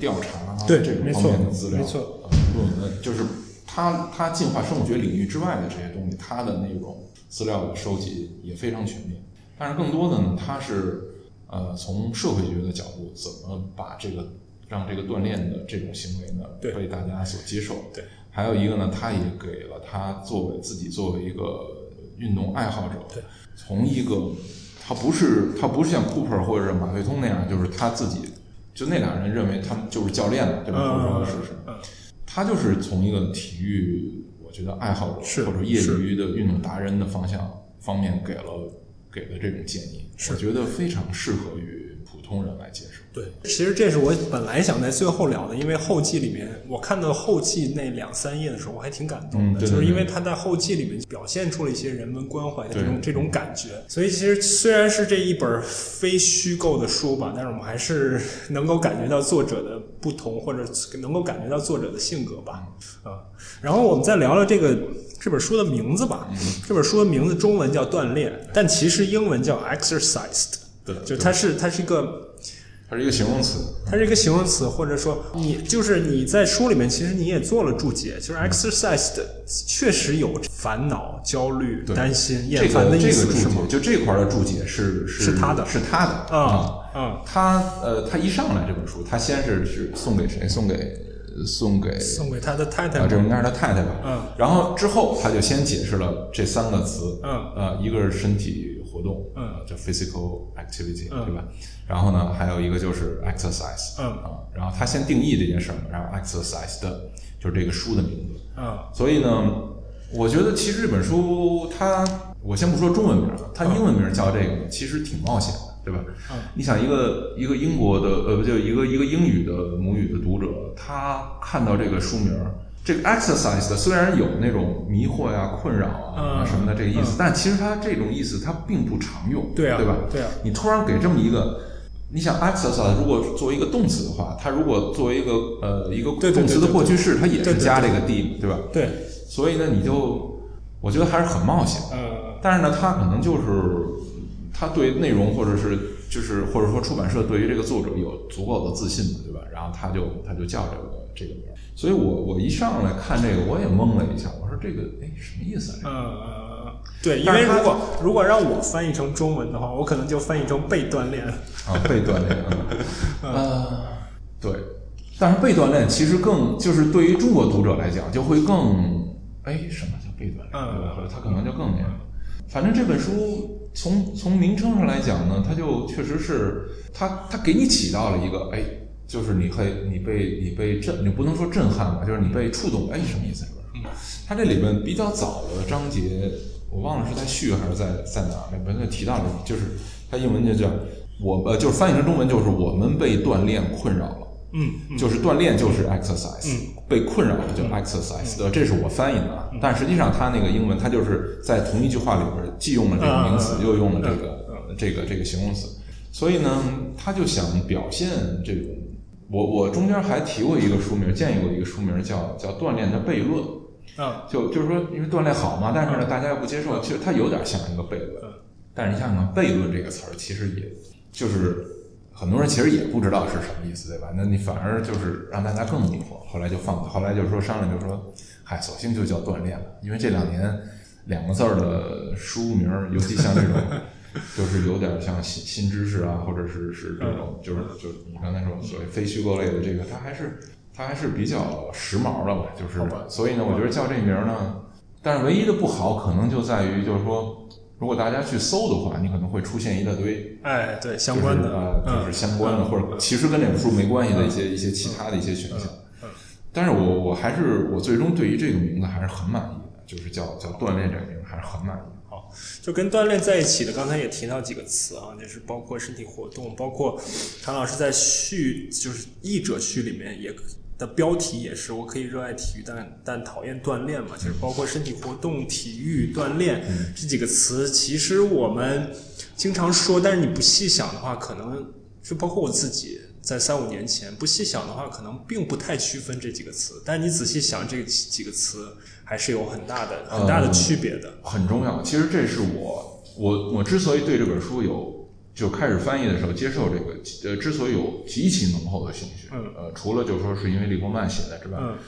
调查对这种方面的资料，没错，论文就是。他他进化生物学领域之外的这些东西，他的那种资料的收集也非常全面。但是更多的呢，他是呃从社会学的角度，怎么把这个让这个锻炼的这种行为呢被大家所接受？对。还有一个呢，他也给了他作为自己作为一个运动爱好者，对，从一个他不是他不是像库珀或者马费通那样，就是他自己就那俩人认为他们就是教练嘛，对吧？或者说是什么？他就是从一个体育，我觉得爱好者或者业余的运动达人的方向方面给了给了这种建议，我觉得非常适合于普通人来接受。对，其实这是我本来想在最后聊的，因为后记里面我看到后记那两三页的时候，我还挺感动的，就是因为他在后记里面表现出了一些人文关怀的这种这种感觉。所以其实虽然是这一本非虚构的书吧，但是我们还是能够感觉到作者的不同，或者能够感觉到作者的性格吧。啊，然后我们再聊聊这个这本书的名字吧。这本书的名字中文叫锻炼，但其实英文叫 exercised。对，就它是它是一个。它是一个形容词，它是一个形容词，或者说你就是你在书里面，其实你也做了注解，就是 exercise 的确实有烦恼、焦虑、担心、厌烦的意思，是吗？就这块的注解是是他的，是他的啊啊，他呃，他一上来这本书，他先是是送给谁？送给送给送给他的太太啊，这应该是他太太吧？嗯，然后之后他就先解释了这三个词，嗯呃，一个是身体活动，嗯，叫 physical activity，对吧？然后呢，还有一个就是 exercise，嗯。啊，然后他先定义这件事儿，然后 exercise 的就是这个书的名字，嗯，所以呢，我觉得其实这本书它，我先不说中文名，它英文名叫这个，其实挺冒险的，对吧？嗯，你想一个一个英国的，呃，不就一个一个英语的母语的读者，他看到这个书名，这个 exercise 的虽然有那种迷惑呀、困扰啊什么的这个意思，但其实它这种意思它并不常用，对啊，对吧？对啊，你突然给这么一个。你想 exercise 如果作为一个动词的话，它如果作为一个呃一个动词的过去式，它也是加这个 d，对吧？对。所以呢，你就我觉得还是很冒险。嗯。但是呢，它可能就是它对内容或者是就是或者说出版社对于这个作者有足够的自信嘛，对吧？然后他就他就叫这个这个名。所以我我一上来看这个，我也懵了一下，我说这个哎什么意思啊？嗯嗯。对，因为如果如果让我翻译成中文的话，我可能就翻译成被锻炼啊，被锻炼啊，*laughs* 对。但是被锻炼其实更就是对于中国读者来讲就会更哎，什么叫被锻炼？嗯，他可能就更那个。反正这本书从从名称上来讲呢，它就确实是它它给你起到了一个哎，就是你会你被你被震，你不能说震撼吧，就是你被触动。哎，什么意思？嗯，它这里面比较早的章节。我忘了是在序还是在在哪儿，里面提到了，就是他英文就叫我呃，就是翻译成中文就是我们被锻炼困扰了，嗯，就是锻炼就是 exercise，嗯，被困扰了就 exercise，呃，这是我翻译的啊，但实际上他那个英文他就是在同一句话里边既用了这个名词，又用了这个这个这个形容词，所以呢，他就想表现这种，我我中间还提过一个书名，建议过一个书名叫叫锻炼的悖论。嗯，就就是说，因为锻炼好嘛，但是呢，大家又不接受，其实它有点像一个悖论。但是你想想，悖论这个词儿，其实也就是很多人其实也不知道是什么意思，对吧？那你反而就是让大家更迷惑。后来就放，后来就说商量，就说，嗨，索性就叫锻炼了，因为这两年两个字儿的书名儿，尤其像这种，*laughs* 就是有点像新新知识啊，或者是是这种，就是就是你刚才说所谓非虚构类的这个，它还是它还是比较时髦的吧，就是所以呢，我觉得叫这名儿呢，但是唯一的不好可能就在于，就是说。如果大家去搜的话，你可能会出现一大堆哎，对，相关的，就是呃，就是嗯，相关的，嗯或者其实跟这本书没关系的一些一些其他的一些选项。嗯但是我我还是我最终对于这个名字还是很满意的，就是叫叫锻炼这个名字还是很满意就跟锻炼在一起的，刚才也提到几个词啊，就是包括身体活动，包括唐老师在序，就是译者序里面也的标题也是，我可以热爱体育，但但讨厌锻炼嘛，就是包括身体活动、体育、锻炼这几个词，其实我们经常说，但是你不细想的话，可能就包括我自己。在三五年前，不细想的话，可能并不太区分这几个词。但你仔细想，这几个词还是有很大的、很大的区别的。很重要。其实这是我我我之所以对这本书有就开始翻译的时候接受这个呃，之所以有极其浓厚的兴趣，嗯呃，除了就是说是因为利伯曼写的之外，嗯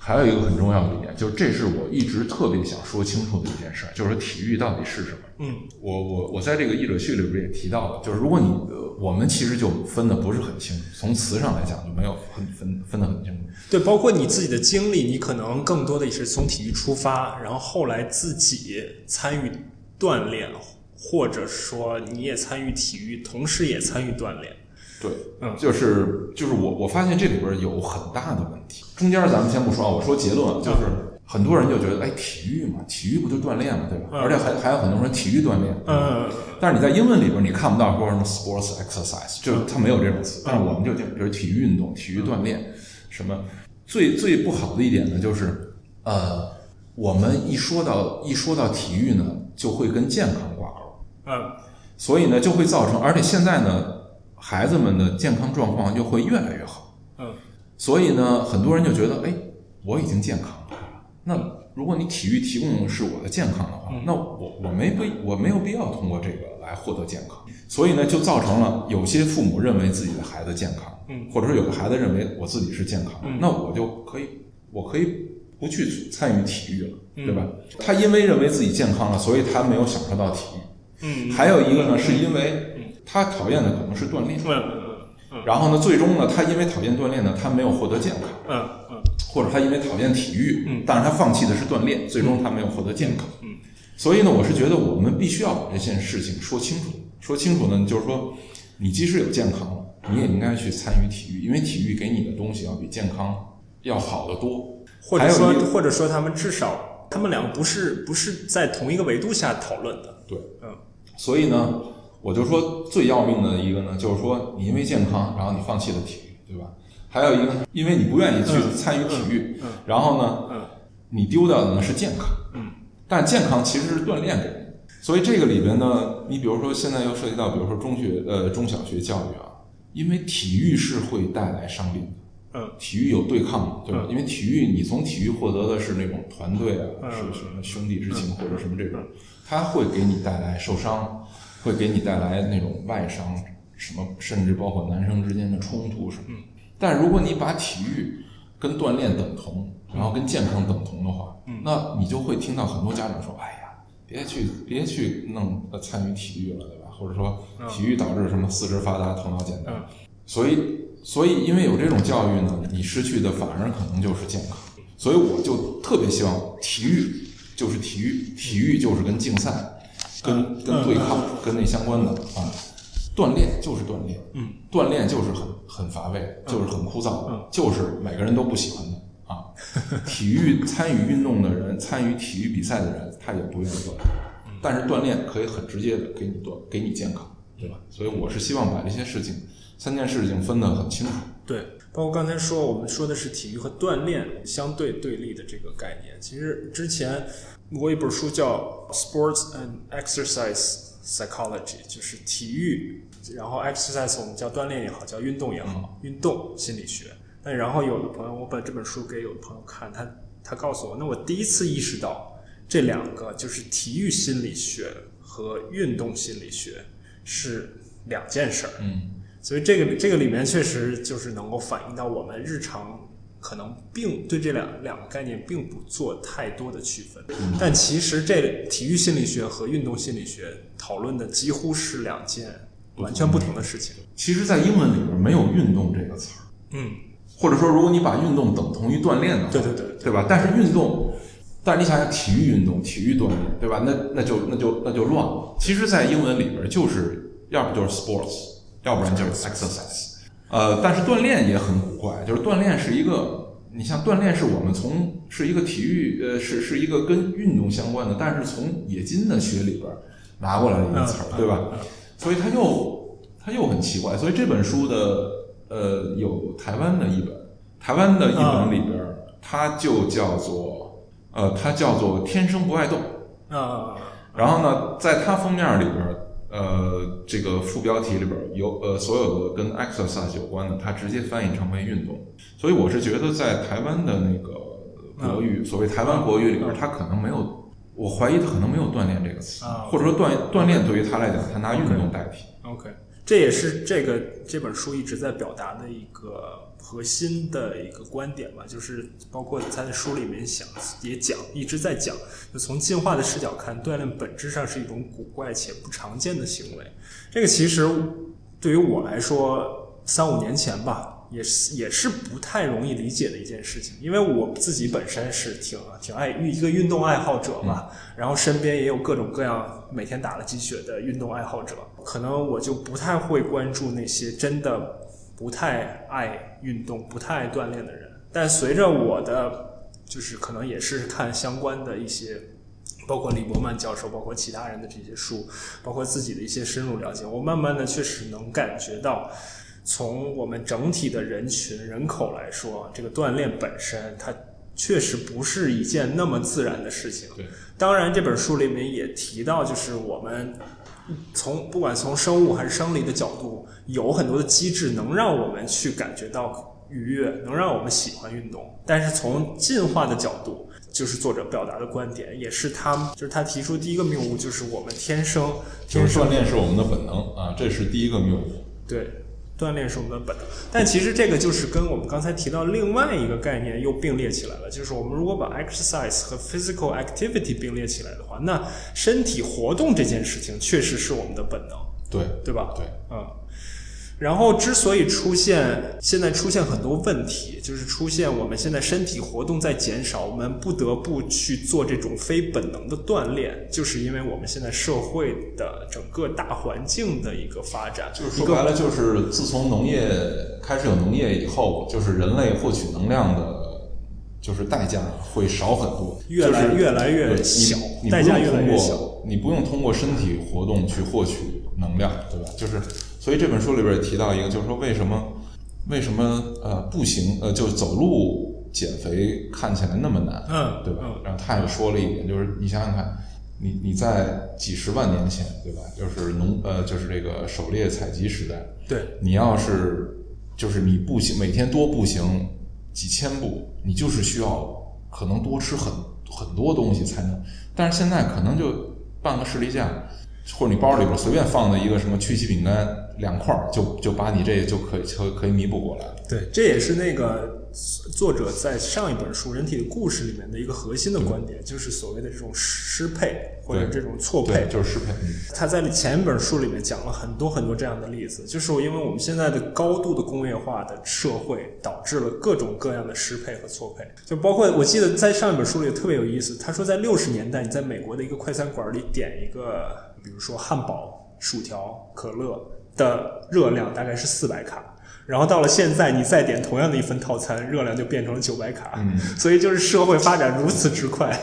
还有一个很重要的一点，就是这是我一直特别想说清楚的一件事儿，就是说体育到底是什么。嗯我我我在这个译者序里边也提到了，就是如果你呃，我们其实就分的不是很清楚，从词上来讲就没有很分分的很清楚。对，包括你自己的经历，你可能更多的也是从体育出发，然后后来自己参与锻炼，或者说你也参与体育，同时也参与锻炼。对，嗯就是就是我我发现这里边有很大的问题。中间咱们先不说啊，我说结论啊，就是很多人就觉得，哎，体育嘛，体育不就锻炼嘛，对吧？嗯而且还还有很多人体育锻炼，嗯但是你在英文里边你看不到说什么 sports exercise，就是它没有这种词。但是我们就讲，比如体育运动、体育锻炼，什么最最不好的一点呢，就是呃，我们一说到一说到体育呢，就会跟健康挂钩。嗯所以呢，就会造成，而且现在呢，孩子们的健康状况又会越来越好。嗯所以呢，很多人就觉得，哎，我已经健康了。那如果你体育提供的是我的健康的话，那我我没必我没有必要通过这个来获得健康。所以呢，就造成了有些父母认为自己的孩子健康，嗯，或者说有的孩子认为我自己是健康的，嗯。那我就可以，我可以不去参与体育了，嗯。对吧？他因为认为自己健康了，所以他没有享受到体育。嗯。还有一个呢，是因为他讨厌的可能是锻炼，嗯然后呢，最终呢，他因为讨厌锻炼呢，他没有获得健康，嗯嗯。或者他因为讨厌体育，嗯。但是他放弃的是锻炼，最终他没有获得健康。嗯，所以呢，我是觉得我们必须要把这件事情说清楚。说清楚呢，就是说，你即使有健康了，你也应该去参与体育，因为体育给你的东西要比健康要好得多。或者说或者说他们至少他们两个不是不是在同一个维度下讨论的。对，嗯所以呢，我就说最要命的一个呢，就是说你因为健康，然后你放弃了体育，对吧？还有一个，因为你不愿意去参与体育，嗯然后呢，嗯你丢掉的呢是健康，嗯，但健康其实是锻炼给。所以这个里边呢，你比如说现在又涉及到，比如说中学呃中小学教育啊，因为体育是会带来伤病的。嗯体育有对抗嘛，对吧？嗯因为体育，你从体育获得的是那种团队啊，嗯是什么兄弟之情或者什么这种，它会给你带来受伤，会给你带来那种外伤，什么甚至包括男生之间的冲突什么。嗯但如果你把体育跟锻炼等同，然后跟健康等同的话，嗯那你就会听到很多家长说：“哎呀，别去别去弄呃参与体育了，对吧？”或者说体育导致什么四肢发达、头脑简单。嗯所以，所以因为有这种教育呢，你失去的反而可能就是健康。所以我就特别希望体育就是体育，体育就是跟竞赛、跟嗯跟对抗、跟那相关的啊。锻炼就是锻炼，嗯，锻炼就是很很乏味，就是很枯燥，嗯就是每个人都不喜欢的啊。*laughs* 体育参与运动的人，参与体育比赛的人，他也不愿意锻炼，但是锻炼可以很直接的给你锻给你健康，对吧？所以我是希望把这些事情三件事情分得很清楚。对，包括刚才说我们说的是体育和锻炼相对对立的这个概念。其实之前我有一本书叫《Sports and Exercise Psychology》，就是体育，然后 exercise 我们叫锻炼也好，叫运动也好，运动心理学。那然后有的朋友，我把这本书给有的朋友看，他他告诉我，那我第一次意识到这两个就是体育心理学和运动心理学是两件事儿。嗯所以这个这个里面确实就是能够反映到我们日常可能并对这两两个概念并不做太多的区分，但其实这体育心理学和运动心理学讨论的几乎是两件完全不同的事情。其实，在英文里边没有“运动”这个词儿，嗯，或者说，如果你把运动等同于锻炼的话，对对对对吧？但是运动，但是你想想体育运动、体育锻炼，对吧？那那就那就那就乱了。其实，在英文里边，就是要不就是 sports，要不然就是 exercise。呃，但是锻炼也很古怪，就是锻炼是一个，你像锻炼是我们从是一个体育，呃，是是一个跟运动相关的，但是从冶金的学里边拿过来的一个词儿，对吧？所以它又它又很奇怪。所以这本书的呃有台湾的一本，台湾的一本里边，它就叫做呃它叫做天生不爱动。啊，然后呢，在它封面里边，呃，这个副标题里边有呃所有的跟 exercise 有关的，它直接翻译成为运动。所以我是觉得，在台湾的那个国语，所谓台湾国语里边，它可能没有，我怀疑它可能没有锻炼这个词，啊或者说锻锻炼对于他来讲，他拿运动代替。OK，这也是这个这本书一直在表达的一个核心的一个观点吧，就是包括他在书里面想也讲，一直在讲，就从进化的视角看，锻炼本质上是一种古怪且不常见的行为。这个其实对于我来说，三五年前吧。也是也是不太容易理解的一件事情，因为我自己本身是挺挺爱一个运动爱好者吧，然后身边也有各种各样每天打了鸡血的运动爱好者，可能我就不太会关注那些真的不太爱运动、不太爱锻炼的人。但随着我的就是可能也是看相关的一些，包括李伯曼教授，包括其他人的这些书，包括自己的一些深入了解，我慢慢的确实能感觉到。从我们整体的人群人口来说，这个锻炼本身它确实不是一件那么自然的事情。当然这本书里面也提到，就是我们从不管从生物还是生理的角度，有很多的机制能让我们去感觉到愉悦，能让我们喜欢运动。但是从进化的角度，就是作者表达的观点，也是他就是他提出第一个谬误，就是我们天生就是锻炼是我们的本能啊，这是第一个谬误。对。锻炼是我们的本能，但其实这个就是跟我们刚才提到另外一个概念又并列起来了，就是我们如果把 exercise 和 physical activity 并列起来的话，那身体活动这件事情确实是我们的本能，对对吧？对，嗯。然后之所以出现现在出现很多问题，就是出现我们现在身体活动在减少，我们不得不去做这种非本能的锻炼，就是因为我们现在社会的整个大环境的一个发展，就是说白了，就是自从农业开始有农业以后，就是人类获取能量的，就是代价会少很多，越来、越来越小，代价越来越小。你不用通过身体活动去获取能量，对吧？就是所以这本书里边也提到一个，就是说为什么为什么呃步行呃就走路减肥看起来那么难，嗯，对吧？嗯、然后他也说了一点，就是你想想看。你你在几十万年前，对吧？就是农呃，就是这个狩猎采集时代，对，你要是就是你步行每天多步行几千步，你就是需要可能多吃很很多东西才能。但是现在可能就半个士力架，或者你包里边随便放的一个什么曲奇饼干两块儿，就就把你这就可以可可以弥补过来。对，这也是那个作者在上一本书《人体的故事》里面的一个核心的观点，就是所谓的这种失配或者这种错配，就是失配。他在前一本书里面讲了很多很多这样的例子，就是因为我们现在的高度的工业化的社会，导致了各种各样的失配和错配。就包括我记得在上一本书里特别有意思，他说在六十年代，你在美国的一个快餐馆里点一个，比如说汉堡、薯条、可乐的热量大概是四百卡。然后到了现在，你再点同样的一份套餐，热量就变成了九百卡。嗯，所以就是社会发展如此之快。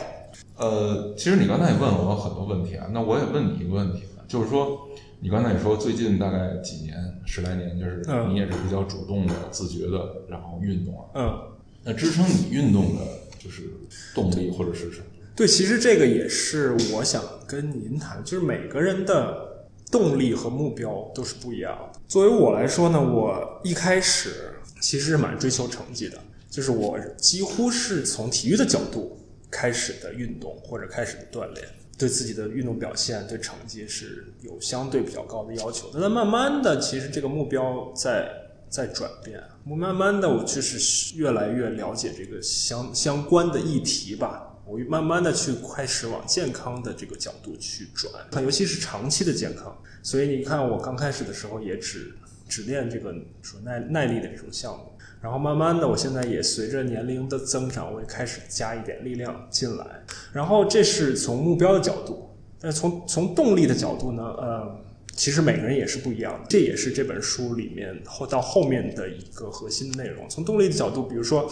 呃，其实你刚才也问了我很多问题啊，那我也问你一个问题，就是说，你刚才也说最近大概几年、十来年，就是你也是比较主动的、自觉的，然后运动啊。嗯，那支撑你运动的就是动力或者是什么？对，其实这个也是我想跟您谈，就是每个人的。动力和目标都是不一样的。作为我来说呢，我一开始其实是蛮追求成绩的，就是我几乎是从体育的角度开始的运动或者开始的锻炼。对自己的运动表现、对成绩是有相对比较高的要求。但慢慢的，其实这个目标在在转变。我慢慢的，我就是越来越了解这个相相关的议题吧。我慢慢的去开始往健康的这个角度去转，尤其是长期的健康。所以你看，我刚开始的时候也只只练这个说耐耐力的这种项目，然后慢慢的，我现在也随着年龄的增长，我也开始加一点力量进来。然后这是从目标的角度，但从从动力的角度呢，呃，其实每个人也是不一样的。这也是这本书里面后到后面的一个核心内容。从动力的角度，比如说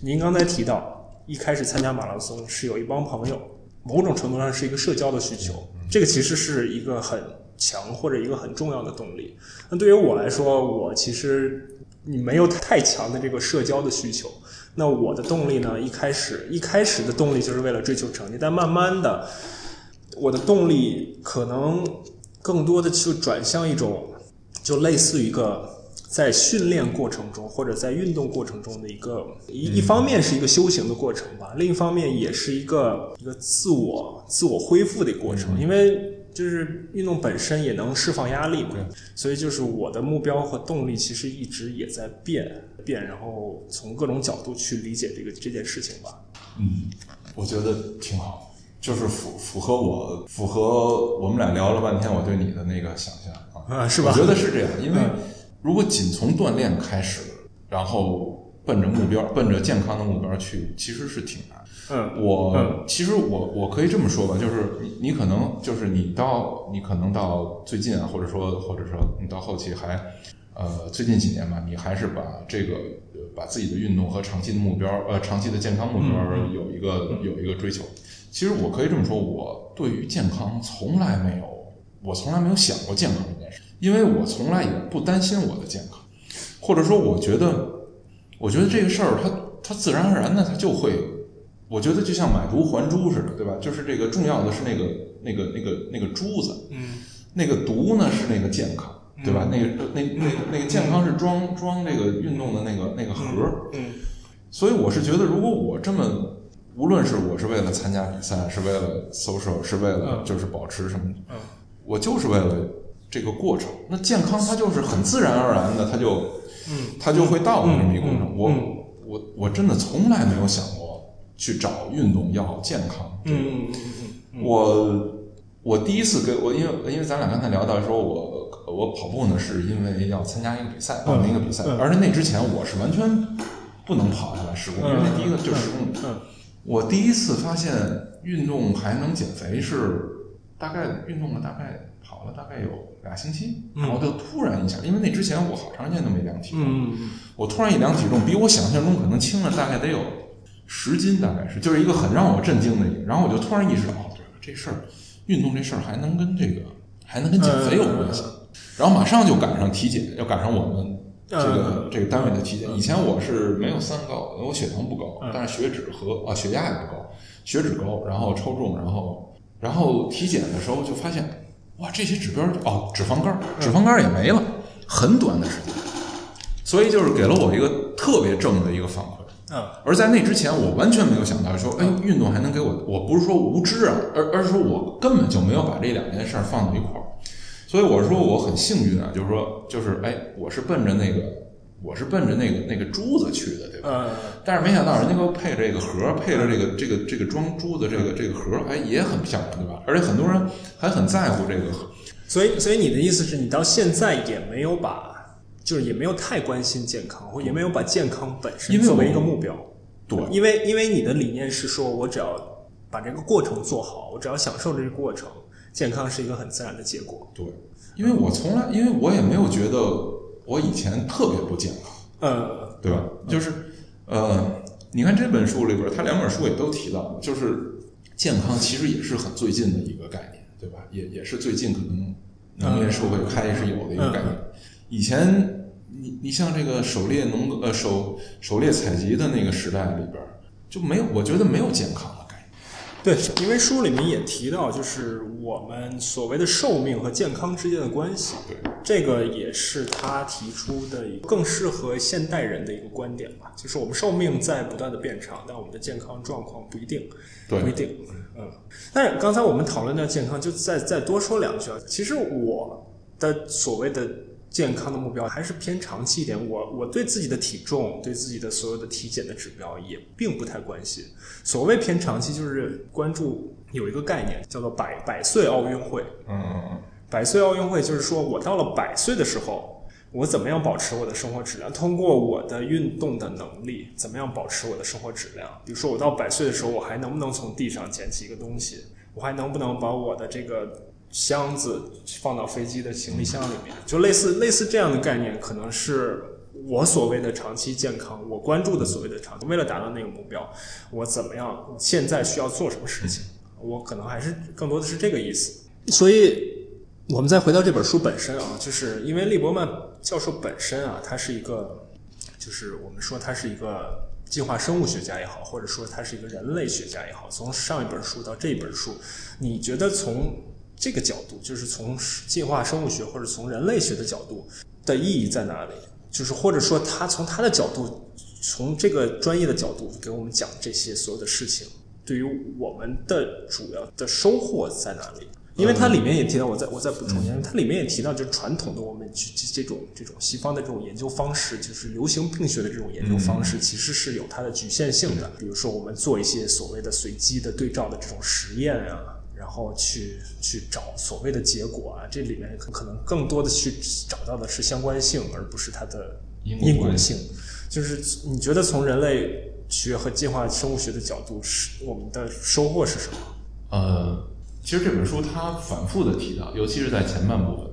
您刚才提到。一开始参加马拉松是有一帮朋友，某种程度上是一个社交的需求，这个其实是一个很强或者一个很重要的动力。那对于我来说，我其实你没有太强的这个社交的需求。那我的动力呢？一开始一开始的动力就是为了追求成绩，但慢慢的，我的动力可能更多的就转向一种，就类似于一个。在训练过程中，或者在运动过程中的一个一一方面是一个修行的过程吧，另一方面也是一个一个自我自我恢复的过程，因为就是运动本身也能释放压力嘛，所以就是我的目标和动力其实一直也在变变，然后从各种角度去理解这个这件事情吧。嗯，我觉得挺好，就是符符合我符合我们俩聊了半天我对你的那个想象啊，是吧？我觉得是这样，因为。如果仅从锻炼开始，然后奔着目标、奔着健康的目标去，其实是挺难。嗯，我其实我我可以这么说吧，就是你你可能就是你到你可能到最近啊，或者说或者说你到后期还呃最近几年吧，你还是把这个把自己的运动和长期的目标呃长期的健康目标有一个有一个追求。其实我可以这么说，我对于健康从来没有，我从来没有想过健康这件事。因为我从来也不担心我的健康，或者说，我觉得，我觉得这个事儿，它它自然而然的，它就会，我觉得就像买椟还珠似的，对吧？就是这个重要的是那个那个那个那个珠子，嗯，那个毒呢是那个健康，对吧？那个那那那个健康是装装这个运动的那个那个盒，嗯，所以我是觉得，如果我这么，无论是我是为了参加比赛，是为了 social，是为了就是保持什么，嗯，我就是为了。这个过程，那健康它就是很自然而然的，它就，嗯，它就会到这么一个过程。我我我真的从来没有想过去找运动要健康。嗯嗯嗯我我第一次跟我，因为因为咱俩刚才聊到说，我我跑步呢是因为要参加一个比赛，报名一个比赛，而且那之前我是完全不能跑下来十公里，因为第一个就是十公里。我第一次发现运动还能减肥是大概运动了大概。跑了大概有俩星期，然后就突然一下，因为那之前我好长时间都没量体重，我突然一量体重，比我想象中可能轻了大概得有十斤，大概是，就是一个很让我震惊的一个。然后我就突然意识到，哦，对了，这事儿，运动这事儿还能跟这个还能跟减肥有关系。然后马上就赶上体检，要赶上我们这个这个单位的体检。以前我是没有三高，我血糖不高，但是血脂和啊血压也不高，血脂高，然后超重，然后然后体检的时候就发现。哇，这些指标哦，脂肪肝，脂肪肝也没了，很短的时间，所以就是给了我一个特别正的一个反馈。嗯，而在那之前，我完全没有想到说，哎，运动还能给我，我不是说无知啊，而而是说我根本就没有把这两件事放到一块儿。所以我说我很幸运啊，就是说，就是哎，我是奔着那个。我是奔着那个那个珠子去的，对吧？嗯。但是没想到人家给我配这个盒，配了这个这个这个装珠子这个这个盒，哎，也很漂亮，对吧？而且很多人还很在乎这个。所以，所以你的意思是你到现在也没有把，就是也没有太关心健康，或也没有把健康本身作为一个目标。对。因为因为你的理念是说，我只要把这个过程做好，我只要享受这个过程，健康是一个很自然的结果。对。因为我从来，因为我也没有觉得。我以前特别不健康，呃，对吧？就是，呃，你看这本书里边，他两本书也都提到，就是健康其实也是很最近的一个概念，对吧？也也是最近可能农业社会开始有的一个概念。以前你你像这个狩猎农呃狩狩猎采集的那个时代里边，就没有，我觉得没有健康。对，因为书里面也提到，就是我们所谓的寿命和健康之间的关系。这个也是他提出的一个更适合现代人的一个观点吧，就是我们寿命在不断的变长，但我们的健康状况不一定，不一定，嗯。但是刚才我们讨论到健康，就再再多说两句啊。其实我的所谓的健康的目标还是偏长期一点，我我对自己的体重，对自己的所有的体检的指标也并不太关心。所谓偏长期，就是关注有一个概念叫做百百岁奥运会。嗯嗯百岁奥运会就是说我到了百岁的时候，我怎么样保持我的生活质量？通过我的运动的能力，怎么样保持我的生活质量？比如说我到百岁的时候，我还能不能从地上捡起一个东西？我还能不能把我的这个箱子放到飞机的行李箱里面？就类似类似这样的概念，可能是我所谓的长期健康，我关注的所谓的长。为了达到那个目标，我怎么样？现在需要做什么事情？我可能还是更多的是这个意思。所以。我们再回到这本书本身啊，就是因为利伯曼教授本身啊，他是一个，就是我们说他是一个进化生物学家也好，或者说他是一个人类学家也好，从上一本书到这本书，你觉得从这个角度，就是从进化生物学或者从人类学的角度的意义在哪里？就是或者说他从他的角度，从这个专业的角度给我们讲这些所有的事情，对于我们的主要的收获在哪里？因为它里面也提到，我再我再补充一下，它里面也提到，就是传统的我们去这种这种西方的这种研究方式，就是流行病学的这种研究方式，其实是有它的局限性的。比如说，我们做一些所谓的随机的对照的这种实验啊，然后去去找所谓的结果啊，这里面可能更多的去找到的是相关性，而不是它的因果性。就是你觉得从人类学和进化生物学的角度，是我们的收获是什么？呃。其实这本书它反复的提到，尤其是在前半部分，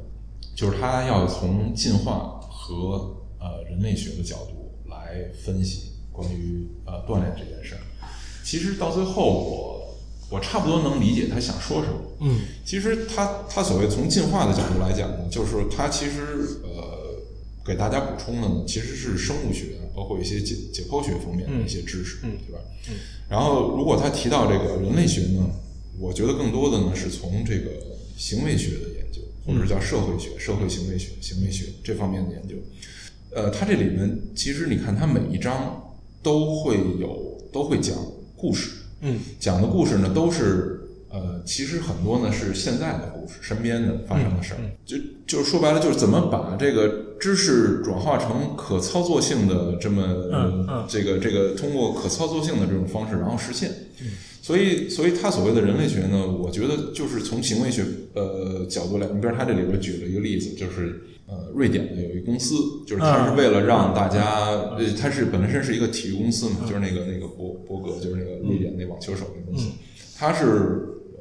就是它要从进化和呃人类学的角度来分析关于呃锻炼这件事儿。其实到最后，我我差不多能理解他想说什么。嗯，其实他他所谓从进化的角度来讲呢，就是他其实呃给大家补充的呢，其实是生物学，包括一些解解剖学方面的一些知识，嗯，对吧？嗯，然后如果他提到这个人类学呢？我觉得更多的呢是从这个行为学的研究，或者叫社会学、社会行为学、行为学这方面的研究。呃，它这里面其实你看，它每一章都会有都会讲故事，嗯，讲的故事呢都是呃，其实很多呢是现在的故事，身边的发生的事儿。就就是说白了，就是怎么把这个知识转化成可操作性的这么这个这个通过可操作性的这种方式，然后实现。所以，所以他所谓的人类学呢，我觉得就是从行为学呃角度来，你比如他这里边举了一个例子，就是呃瑞典的有一公司，就是它是为了让大家，呃，它是本身是一个体育公司嘛，就是那个那个博博格，就是那个瑞典那网球手那公司，它是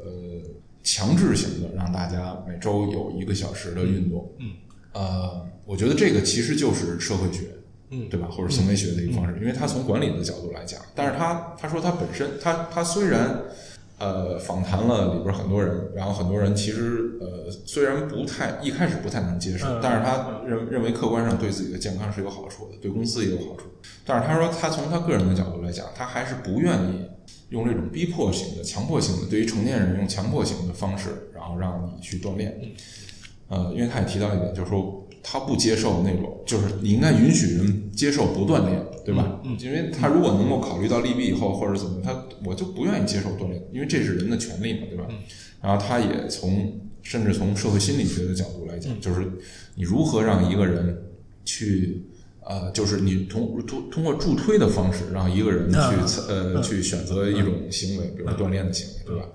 呃强制型的让大家每周有一个小时的运动，嗯，呃，我觉得这个其实就是社会学。嗯，对吧？或者行为学的一个方式，因为它从管理的角度来讲，但是他他说他本身，他他虽然呃访谈了里边很多人，然后很多人其实呃虽然不太一开始不太能接受，但是他认认为客观上对自己的健康是有好处的，对公司也有好处。但是他说他从他个人的角度来讲，他还是不愿意用这种逼迫型的、强迫型的，对于成年人用强迫型的方式，然后让你去锻炼。呃，因为他也提到一点，就是说。他不接受那种，就是你应该允许人接受不锻炼，对吧？嗯，因为他如果能够考虑到利弊以后，或者怎么，他我就不愿意接受锻炼，因为这是人的权利嘛，对吧？然后他也从甚至从社会心理学的角度来讲，就是你如何让一个人去，呃，就是你通通通过助推的方式，让一个人去呃去选择一种行为，比如锻炼的行为，对吧？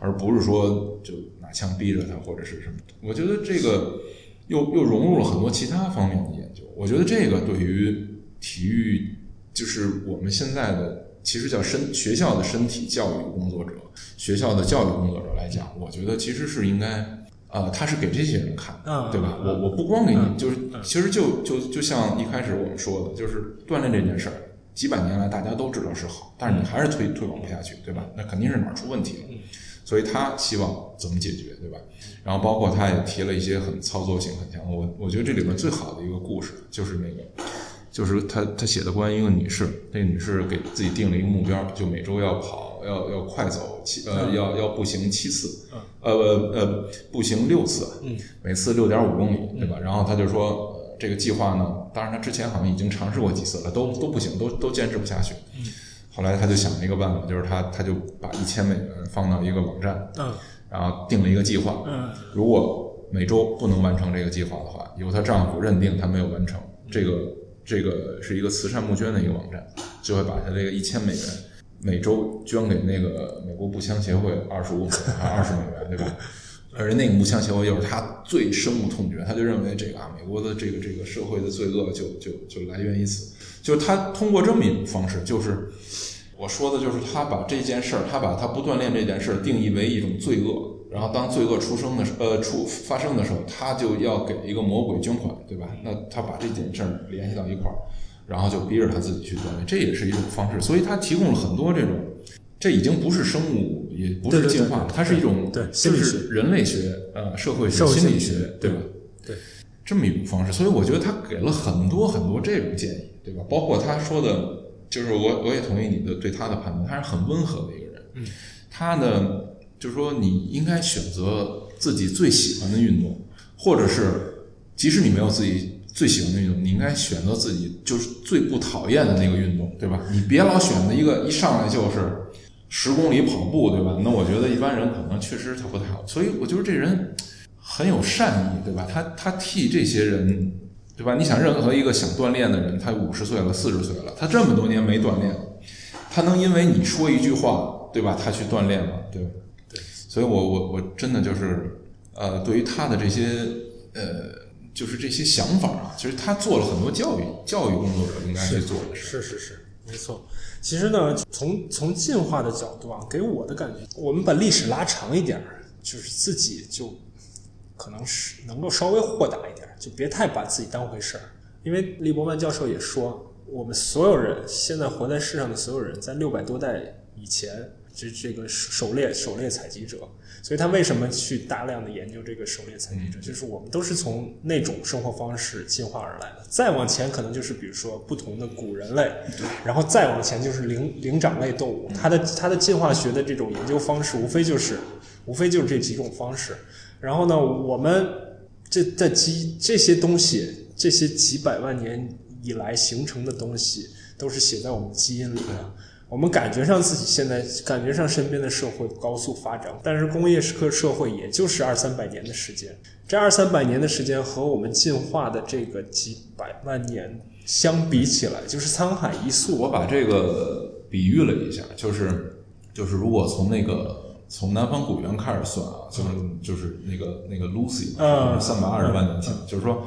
而不是说就拿枪逼着他或者是什么。我觉得这个。又又融入了很多其他方面的研究，我觉得这个对于体育，就是我们现在的其实叫身学校的身体教育工作者，学校的教育工作者来讲，我觉得其实是应该，呃，他是给这些人看，对吧？我我不光给你，就是其实就就就像一开始我们说的，就是锻炼这件事儿，几百年来大家都知道是好，但是你还是推推广不下去，对吧？那肯定是哪儿出问题了。所以他希望怎么解决，对吧？然后包括他也提了一些很操作性很强。我我觉得这里面最好的一个故事就是那个，就是他他写的关于一个女士，那个女士给自己定了一个目标，就每周要跑要要快走七呃要要步行七次，嗯呃呃步行六次，嗯每次六点五公里，对吧？然后他就说、呃这个计划呢，当然他之前好像已经尝试过几次了，都都不行，都都坚持不下去。嗯后来他就想了一个办法，就是他他就把一千美元放到一个网站，嗯然后定了一个计划，嗯。如果每周不能完成这个计划的话，由她丈夫认定她没有完成，这个这个是一个慈善募捐的一个网站，就会把她这个一千美元每周捐给那个美国步枪协会二十五还二十美元，*laughs* 对吧？而那个步枪协会又是他最深恶痛绝，他就认为这个啊，美国的这个这个社会的罪恶就就就来源于此，就是他通过这么一种方式，就是我说的就是他把这件事儿，他把他不锻炼这件事儿定义为一种罪恶，然后当罪恶出生的时呃出发生的时候，他就要给一个魔鬼捐款，对吧？那他把这件事儿联系到一块儿，然后就逼着他自己去锻炼，这也是一种方式。所以他提供了很多这种，这已经不是生物，也不对对对是进化，它是一种对就心理学是人类学呃社会学心理学，对吧？对，这么一种方式，所以我觉得他给了很多很多这种建议，对吧？包括他说的，就是我我也同意你的对他的判断，他是很温和的一个人。嗯，他呢，就是说你应该选择自己最喜欢的运动，或者是即使你没有自己最喜欢的运动，你应该选择自己就是最不讨厌的那个运动，对吧？你别老选择一个一上来就是十公里跑步，对吧？那我觉得一般人可能确实他不太好，所以我觉得这人很有善意，对吧？他他替这些人，对吧？你想，任何一个想锻炼的人，他五十岁了、四十岁了，他这么多年没锻炼，他能因为你说一句话，对吧？他去锻炼吗？对吧？对，所以我我我真的就是，呃，对于他的这些呃，就是这些想法啊，其实他做了很多教育教育工作者应该去做的事。是是是，没错。其实呢，从从进化的角度啊，给我的感觉，我们把历史拉长一点儿，就是自己就可能是能够稍微豁达一点儿，就别太把自己当回事儿。因为利伯曼教授也说，我们所有人现在活在世上的所有人，在六百多代以前，这这个狩猎狩猎采集者，所以他为什么去大量的研究这个狩猎采集者？就是我们都是从那种生活方式进化而来的。再往前，可能就是比如说不同的古人类，然后再往前就是灵灵长类动物。它的它的进化学的这种研究方式，无非就是无非就是这几种方式。然后呢，我们这在几这些东西，这些几百万年以来形成的东西，都是写在我们基因里的。我们感觉上自己现在感觉上身边的社会高速发展，但是工业时刻社会也就是二三百年的时间。这二三百年的时间和我们进化的这个几百万年相比起来，就是沧海一粟。我把这个比喻了一下，就是就是如果从那个从南方古猿开始算啊，就是就是那个那个 Lucy 嗯三百二十万年前，就是说，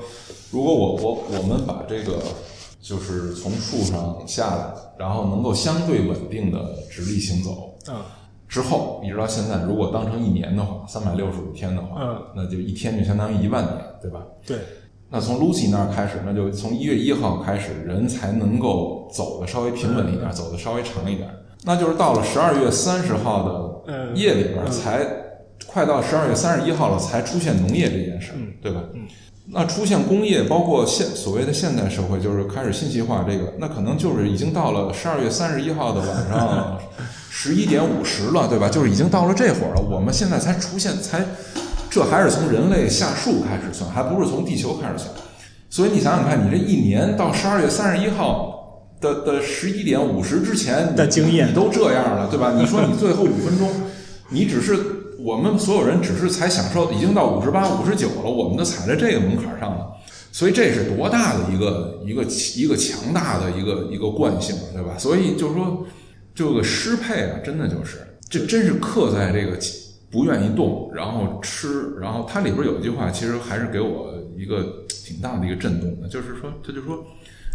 如果我我我们把这个就是从树上下来，然后能够相对稳定的直立行走，嗯之后一直到现在，如果当成一年的话，三百六十五天的话，嗯那就一天就相当于一万年，对吧？对，那从 Lucy 那儿开始，那就从一月一号开始，人才能够走的稍微平稳一点，走的稍微长一点。那就是到了十二月三十号的嗯夜里边儿，才快到十二月三十一号了，才出现农业这件事儿，嗯对吧？嗯那出现工业，包括现所谓的现代社会，就是开始信息化，这个那可能就是已经到了十二月三十一号的晚上十一点五十了，对吧？就是已经到了这会儿了，我们现在才出现，才这还是从人类下树开始算，还不是从地球开始算。所以你想想看，你这一年到十二月三十一号的的十一点五十之前的经验你都这样了，对吧？*laughs* 你说你最后五分钟，你只是我们所有人只是才享受，已经到五十八、五十九了，我们都踩在这个门槛上了。所以这是多大的一个一个一个强大的一个一个惯性，对吧？所以就是说，这个适配啊，真的就是这真是刻在这个不愿意动，然后吃，然后它里边有一句话，其实还是给我一个挺大的一个震动的，就是说，他就说。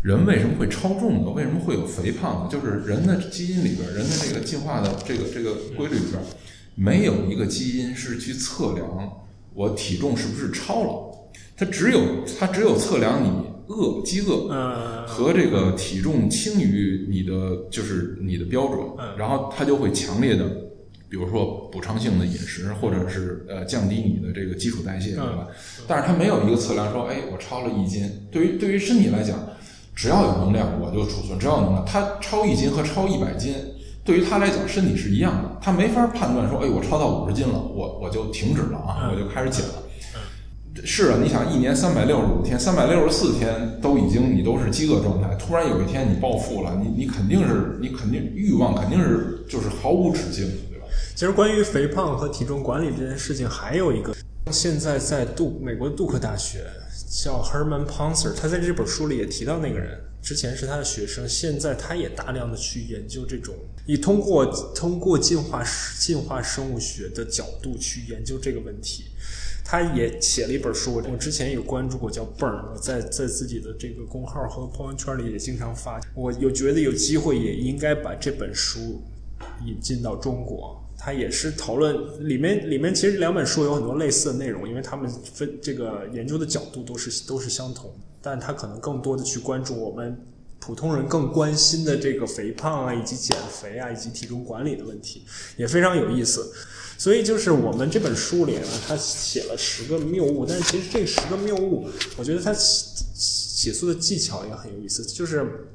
人为什么会超重呢？为什么会有肥胖呢？就是人的基因里边，人的这个进化的这个这个规律里边，没有一个基因是去测量我体重是不是超了，它只有它只有测量你饿饥饿嗯和这个体重轻于你的就是你的标准嗯，然后它就会强烈的，比如说补偿性的饮食，或者是呃降低你的这个基础代谢，对吧？但是它没有一个测量说，哎，我超了一斤，对于对于身体来讲。只要有能量，我就储存；只要有能量，他超一斤和超一百斤，对于他来讲，身体是一样的，他没法判断说，哎，我超到五十斤了，我我就停止了啊，我就开始减了。是啊，你想一年三百六十五天，三百六十四天都已经你都是饥饿状态，突然有一天你暴富了，你你肯定是你肯定欲望肯定是就是毫无止境，对吧？其实关于肥胖和体重管理这件事情，还有一个，现在在杜美国杜克大学叫 Herman Poncer，他在这本书里也提到那个人，之前是他的学生，现在他也大量的去研究这种，以通过通过进化进化生物学的角度去研究这个问题。他也写了一本书，我之前有关注过，叫 Burn，我在在自己的这个公号和朋友圈里也经常发。我有觉得有机会也应该把这本书引进到中国。他也是讨论里面里面其实两本书有很多类似的内容，因为他们分这个研究的角度都是都是相同，但他可能更多的去关注我们普通人更关心的这个肥胖啊，以及减肥啊，以及体重管理的问题，也非常有意思。所以就是我们这本书里呢，他写了十个谬误，但是其实这十个谬误，我觉得他写写作的技巧也很有意思，就是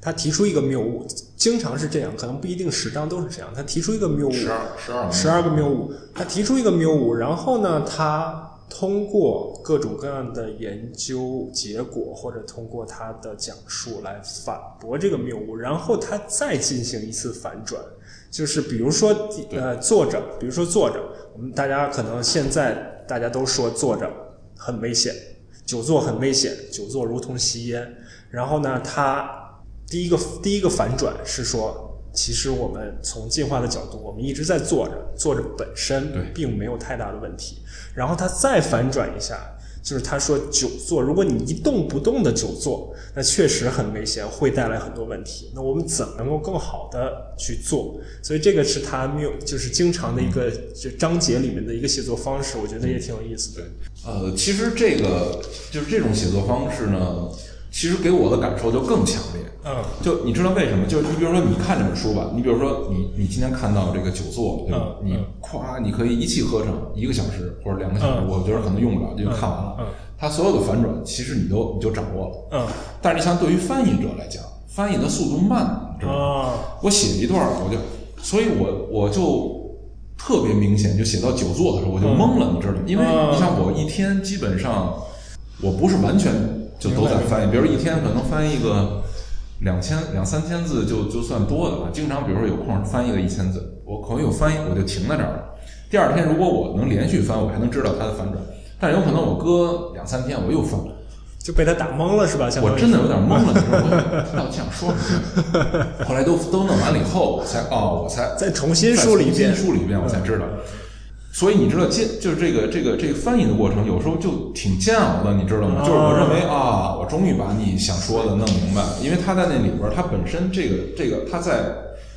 他提出一个谬误，经常是这样，可能不一定十张都是这样。他提出一个谬误，十二十二十二个谬误，他提出一个谬误，然后呢，他通过各种各样的研究结果或者通过他的讲述来反驳这个谬误，然后他再进行一次反转。就是比如说，呃，坐着，比如说坐着，我们大家可能现在大家都说坐着很危险，久坐很危险，久坐如同吸烟。然后呢，他第一个第一个反转是说，其实我们从进化的角度，我们一直在坐着，坐着本身并没有太大的问题。然后他再反转一下。就是他说久坐，如果你一动不动的久坐，那确实很危险，会带来很多问题。那我们怎么能够更好的去做？所以这个是他没有，就是经常的一个就章节里面的一个写作方式，我觉得也挺有意思的。呃，其实这个就是这种写作方式呢。其实给我的感受就更强烈，嗯，就你知道为什么？就是你比如说你看这本书吧，你比如说你你今天看到这个久坐，对吧？你夸，你可以一气呵成一个小时或者两个小时，我觉得可能用不了就看完了。嗯，它所有的反转其实你都你就掌握了，嗯。但是你像对于翻译者来讲，翻译的速度慢，你知道吗？我写一段我就，所以我我就特别明显，就写到久坐的时候我就懵了，你知道吗？因为你像我一天基本上我不是完全。就都在翻译，比如一天可能翻译个两千两三千字就就算多的了。经常比如说有空翻译个一千字，我可能有翻译我就停在这儿了。第二天如果我能连续翻，我还能知道它的反转。但有可能我搁两三天我又翻，就被他打懵了是吧？我真的有点懵了，你知道吗？他到底想说什么？*laughs* 后来都都弄完了以后，我才哦，我才再重新梳理一遍，梳理一遍我才知道。所以你知道接就是这个这个这个翻译的过程，有时候就挺煎熬的，你知道吗？就是我认为啊，我终于把你想说的弄明白了，因为他在那里边，他本身这个这个他在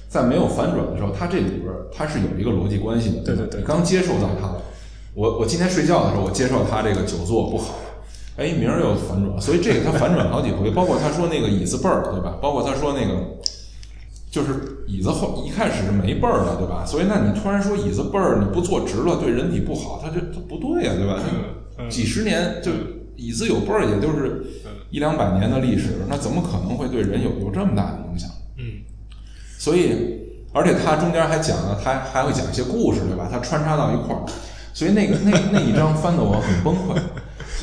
在没有反转的时候，他这里边他是有一个逻辑关系的。对对对，刚接受到他，我我今天睡觉的时候，我接受他这个久坐不好，哎，明儿又反转，所以这个他反转好几回，包括他说那个椅子背儿，对吧？包括他说那个。就是椅子后一开始是没背儿的，对吧？所以那你突然说椅子背儿你不坐直了对人体不好，它就它不对呀，对吧？几十年就椅子有背儿，也就是一两百年的历史，那怎么可能会对人有有这么大的影响？嗯，所以而且他中间还讲了，他还会讲一些故事，对吧？他穿插到一块儿，所以那个那那一章翻的我很崩溃。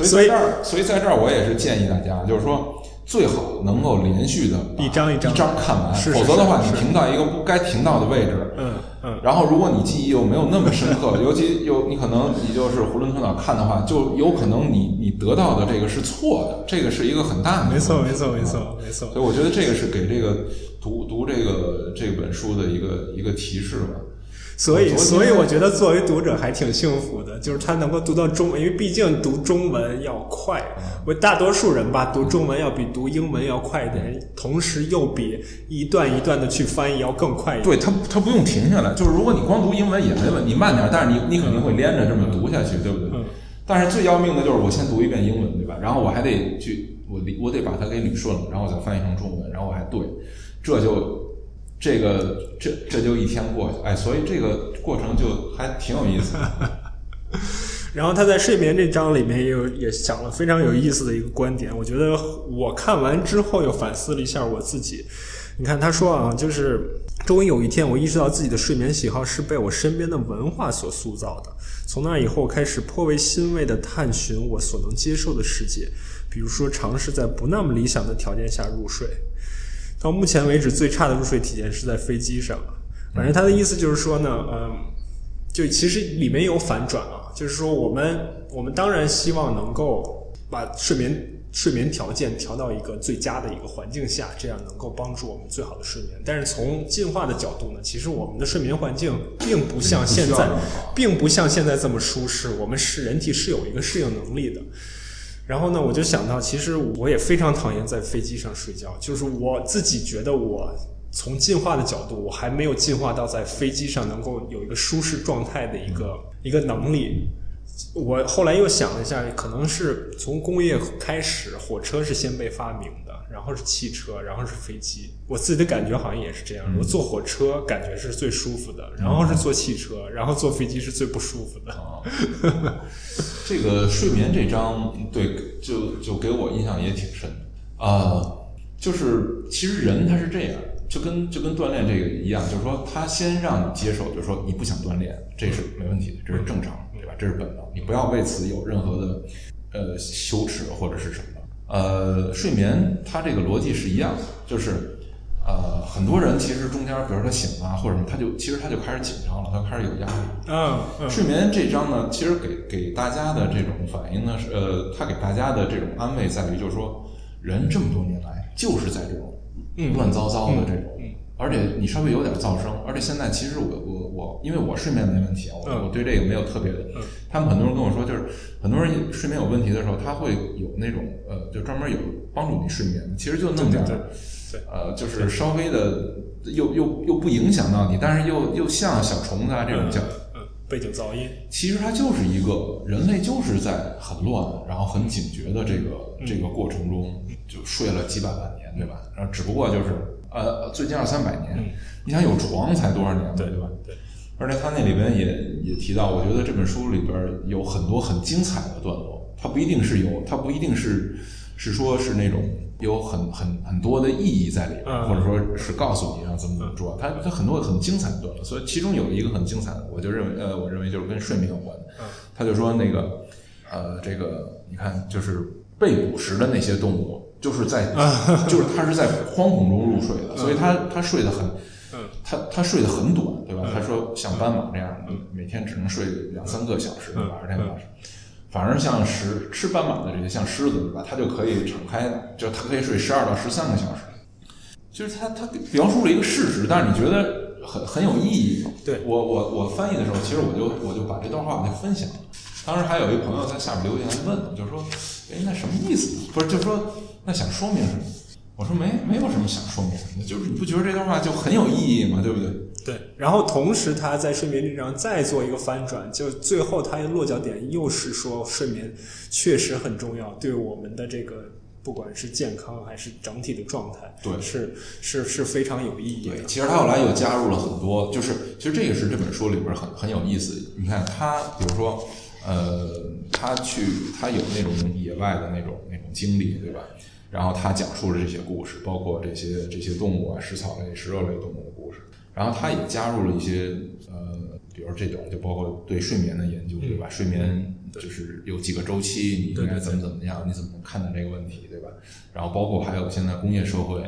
所以在这儿，所以在这儿我也是建议大家，就是说。最好能够连续的一张一张看完，否则的话，你停到一个不该停到的位置，嗯嗯，然后如果你记忆又没有那么深刻，*laughs* 尤其又你可能你就是囫囵吞枣看的话，就有可能你你得到的这个是错的，这个是一个很大的没错没错没错没错。所以我觉得这个是给这个读读这个这本书的一个一个提示吧。所以，所以我觉得作为读者还挺幸福的，就是他能够读到中文，因为毕竟读中文要快。我大多数人吧，读中文要比读英文要快一点，同时又比一段一段的去翻译要更快一点。对他，他不用停下来。就是如果你光读英文也没问题，你慢点，但是你你肯定会连着这么读下去，对不对？但是最要命的就是我先读一遍英文，对吧？然后我还得去，我我得把它给捋顺了，然后再翻译成中文，然后我还对，这就。这个这这就一天过去，哎，所以这个过程就还挺有意思。*laughs* 然后他在睡眠这章里面也有也讲了非常有意思的一个观点，我觉得我看完之后又反思了一下我自己，你看他说啊，就是终于有一天，我意识到自己的睡眠喜好是被我身边的文化所塑造的。从那以后，开始颇为欣慰地探寻我所能接受的世界，比如说尝试在不那么理想的条件下入睡。到目前为止，最差的入睡体验是在飞机上。反正他的意思就是说呢，嗯，就其实里面有反转啊，就是说我们我们当然希望能够把睡眠睡眠条件调到一个最佳的一个环境下，这样能够帮助我们最好的睡眠。但是从进化的角度呢，其实我们的睡眠环境并不像现在，并不像现在这么舒适。我们是人体是有一个适应能力的。然后呢，我就想到，其实我也非常讨厌在飞机上睡觉，就是我自己觉得我。从进化的角度，我还没有进化到在飞机上能够有一个舒适状态的一个一个能力。我后来又想了一下，可能是从工业开始，火车是先被发明的，然后是汽车，然后是飞机。我自己的感觉好像也是这样，我坐火车感觉是最舒服的，然后是坐汽车，然后坐飞机是最不舒服的。*laughs* 这个睡眠这章，对，就就给我印象也挺深的啊。就是其实人他是这样。就跟就跟锻炼这个一样，就是说他先让你接受，就是说你不想锻炼，这是没问题的，这是正常，对吧？这是本能，你不要为此有任何的呃羞耻或者是什么。呃，睡眠它这个逻辑是一样的，就是呃很多人其实中间，比如说他醒了或者什么，他就其实他就开始紧张了，他开始有压力。嗯，睡眠这章呢，其实给给大家的这种反应呢，是呃，他给大家的这种安慰在于，就是说人这么多年来就是在这种。乱糟糟的这种，而且你稍微有点噪声，而且现在其实我我我，因为我睡眠没问题啊，我我对这个没有特别的。他们很多人跟我说，就是很多人睡眠有问题的时候，他会有那种呃，就专门有帮助你睡眠的，其实就那么点儿，呃，就是稍微的又又又不影响到你，但是又又像小虫子啊这种叫背景噪音。其实它就是一个人类就是在很乱，然后很警觉的这个这个过程中，就睡了几百万年。对吧？然后只不过就是呃，最近二三百年，你想有床才多少年？对对吧？对。而且他那里边也也提到，我觉得这本书里边有很多很精彩的段落。它不一定是有，它不一定是是说是那种有很很很多的意义在里边，或者说是告诉你要怎么怎么做。它它很多很精彩的段落，所以其中有一个很精彩的，我就认为呃，我认为就是跟睡眠有关的。他就说那个呃，这个你看，就是被捕食的那些动物。就是在，就是他是在惶恐中入睡的，所以他他睡得很，他他睡得很短，对吧？他说像斑马这样的，每天只能睡两三个小时，晚上天晚上，反而像狮吃斑马的这些像狮子，对吧？它就可以敞开，就它可以睡十二到十三个小时。就是他他描述了一个事实，但是你觉得很很有意义。对我我我翻译的时候，其实我就我就把这段话我就分享了。当时还有一朋友在下面留言问，就是说，哎，那什么意思？不是，就是说。那想说明什么？我说没没有什么想说明的，就是你不觉得这段话就很有意义吗？对不对？对。然后同时他在睡眠这上再做一个翻转，就最后他的落脚点又是说睡眠确实很重要，对我们的这个不管是健康还是整体的状态，对，是是是非常有意义。对，其实他后来又加入了很多，就是其实这个是这本书里边很很有意思。你看他，比如说呃，他去他有那种野外的那种那种经历，对吧？然后他讲述了这些故事，包括这些这些动物啊，食草类、食肉类动物的故事。然后他也加入了一些呃，比如这种就包括对睡眠的研究，对吧？睡眠就是有几个周期，你应该怎么怎么样？你怎么看待这个问题，对吧？然后包括还有现在工业社会，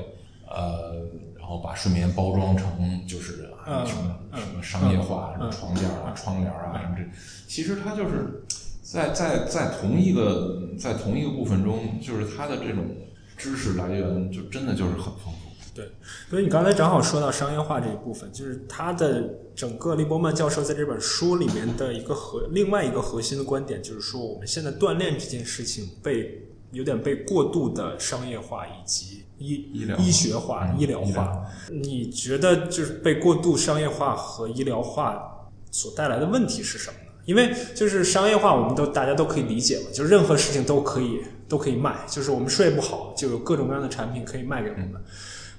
呃，然后把睡眠包装成就是什么什么商业化，什么床垫啊、窗帘啊什么这，其实它就是在在在同一个在同一个部分中，就是它的这种。知识来源就真的就是很丰富。对，所以你刚才正好说到商业化这一部分，就是他的整个利伯曼教授在这本书里面的一个核，另外一个核心的观点就是说，我们现在锻炼这件事情被有点被过度的商业化以及医医疗医学化、医疗化。你觉得就是被过度商业化和医疗化所带来的问题是什么呢？因为就是商业化，我们都大家都可以理解嘛，就任何事情都可以。都可以卖，就是我们睡不好，就有各种各样的产品可以卖给我们。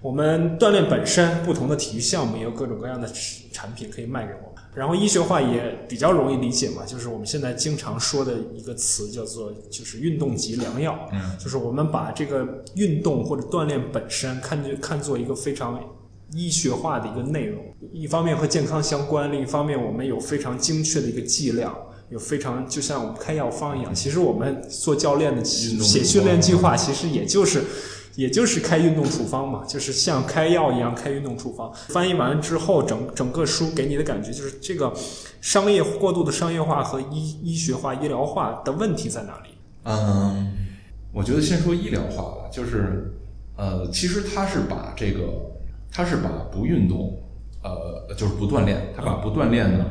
我们锻炼本身，不同的体育项目也有各种各样的产品可以卖给我们。然后医学化也比较容易理解嘛，就是我们现在经常说的一个词叫做就是运动即良药，嗯，就是我们把这个运动或者锻炼本身看就看作一个非常医学化的一个内容，一方面和健康相关，另一方面我们有非常精确的一个剂量。有非常就像我们开药方一样，其实我们做教练的写训练计划，其实也就是也就是开运动处方嘛，就是像开药一样开运动处方。翻译完之后，整整个书给你的感觉就是这个商业过度的商业化和医医学化、医疗化的问题在哪里？嗯，我觉得先说医疗化吧，就是呃，其实他是把这个他是把不运动呃就是不锻炼，他把不锻炼呢。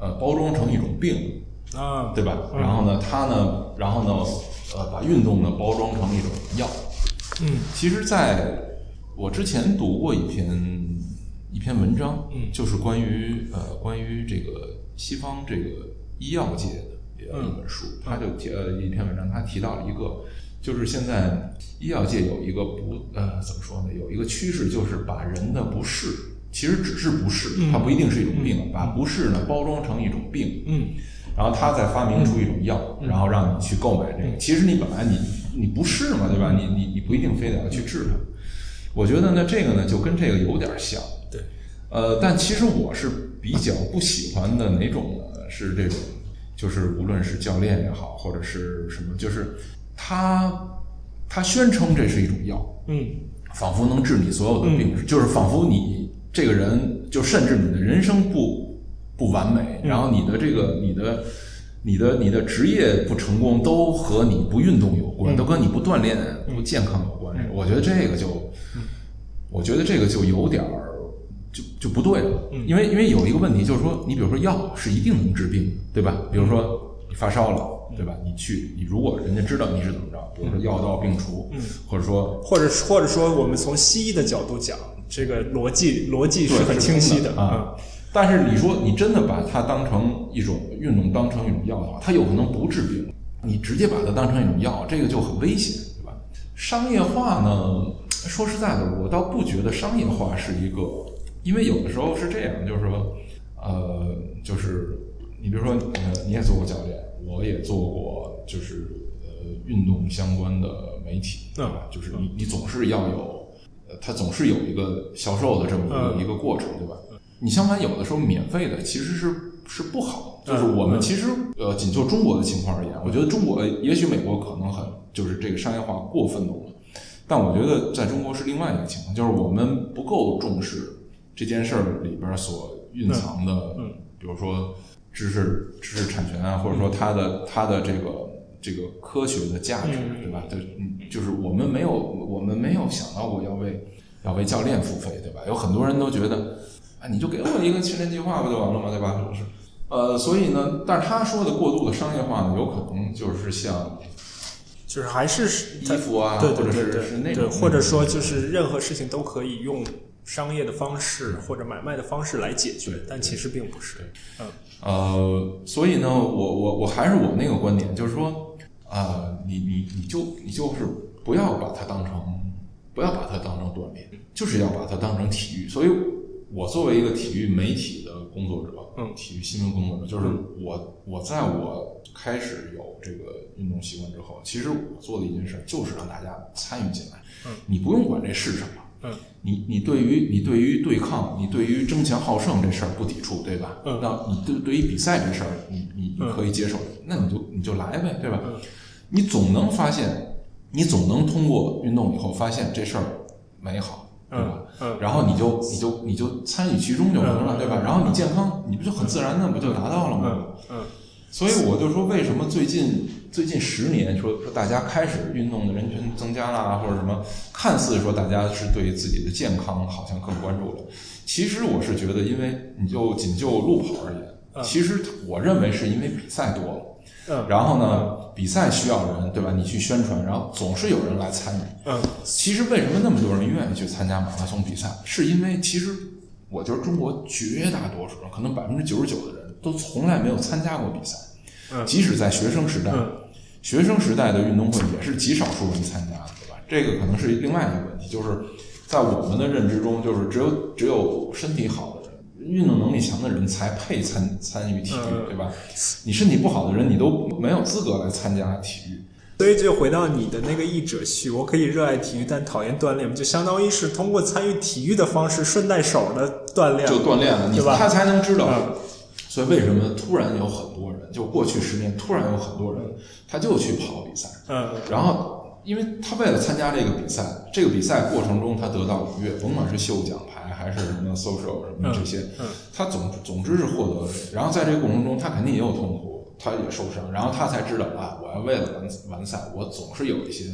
呃，包装成一种病啊，对吧？然后呢，它呢，然后呢，呃，把运动呢包装成一种药。嗯，其实，在我之前读过一篇一篇文章，嗯，就是关于呃关于这个西方这个医药界的一本书，他就提呃一篇文章，他提到了一个，就是现在医药界有一个不呃怎么说呢？有一个趋势，就是把人的不适。其实只是不适，它不一定是一种病。把不适呢包装成一种病，嗯，然后他再发明出一种药，然后让你去购买这个。其实你本来你你不适嘛，对吧？你你你不一定非得要去治它。我觉得呢，这个呢就跟这个有点像。对，呃，但其实我是比较不喜欢的哪种呢？是这种，就是无论是教练也好，或者是什么，就是他他宣称这是一种药，嗯，仿佛能治你所有的病，就是仿佛你。这个人就甚至你的人生不不完美，然后你的这个你的你的你的职业不成功，都和你不运动有关，都跟你不锻炼不健康有关。我觉得这个就，我觉得这个就有点儿就就不对了。因为因为有一个问题就是说，你比如说药是一定能治病，对吧？比如说你发烧了，对吧？你去你如果人家知道你是怎么着，比如说药到病除，或者说或者或者说我们从西医的角度讲。这个逻辑逻辑是很清晰的啊，但是你说你真的把它当成一种运动，当成一种药的话，它有可能不治病。你直接把它当成一种药，这个就很危险，对吧？商业化呢，说实在的，我倒不觉得商业化是一个，因为有的时候是这样，就是说，呃，就是你比如说，呃，你也做过教练，我也做过，就是呃，运动相关的媒体，对吧？就是你你总是要有。它总是有一个销售的这么一个一个过程，对吧？你相反，有的时候免费的其实是是不好。就是我们其实呃，仅就中国的情况而言，我觉得中国也许美国可能很就是这个商业化过分浓了，但我觉得在中国是另外一个情况，就是我们不够重视这件事儿里边所蕴藏的，比如说知识知识产权啊，或者说它的它的这个。这个科学的价值，对吧？就嗯，就是我们没有，我们没有想到过要为要为教练付费，对吧？有很多人都觉得，啊，你就给我一个训练计划不就完了吗？对吧？是，呃，所以呢，但是他说的过度的商业化呢，有可能就是像，就是还是衣服啊，或者是是那种，或者说就是任何事情都可以用商业的方式或者买卖的方式来解决，但其实并不是。嗯，呃，所以呢，我我我还是我那个观点，就是说。啊，你你你就你就是不要把它当成，不要把它当成锻炼，就是要把它当成体育。所以，我作为一个体育媒体的工作者，嗯，体育新闻工作者，就是我我在我开始有这个运动习惯之后，其实我做的一件事就是让大家参与进来。嗯，你不用管这是什么，嗯，你你对于你对于对抗，你对于争强好胜这事儿不抵触，对吧？嗯，那你对对于比赛这事儿，你你你可以接受，那你就你就来呗，对吧？你总能发现，你总能通过运动以后发现这事儿美好，对吧？嗯，然后你就你就你就参与其中就完了，对吧？然后你健康，你不就很自然的不就达到了吗？嗯，所以我就说，为什么最近最近十年说说大家开始运动的人群增加了，或者什么，看似说大家是对自己的健康好像更关注了，其实我是觉得，因为你就仅就路跑而言，其实我认为是因为比赛多了。然后呢，比赛需要人，对吧？你去宣传，然后总是有人来参与。嗯，其实为什么那么多人愿意去参加马拉松比赛？是因为其实我觉得中国绝大多数人，可能百分之九十九的人都从来没有参加过比赛。嗯，即使在学生时代，学生时代的运动会也是极少数人参加的，对吧？这个可能是另外一个问题，就是在我们的认知中，就是只有只有身体好的人运动能力强的人才配参参与体育，嗯对吧？你身体不好的人，你都没有资格来参加体育。所以就回到你的那个译者序，我可以热爱体育，但讨厌锻炼，就相当于是通过参与体育的方式顺带手的锻炼，就锻炼了，你对吧他才能知道。嗯所以为什么突然有很多人，就过去十年突然有很多人，他就去跑比赛，嗯然后因为他为了参加这个比赛，这个比赛过程中他得到愉悦，甭管是秀奖牌还是什么 social 什么这些，嗯他总总之是获得了。然后在这个过程中，他肯定也有痛苦，他也受伤，然后他才知道啊，我要为了完完赛，我总是有一些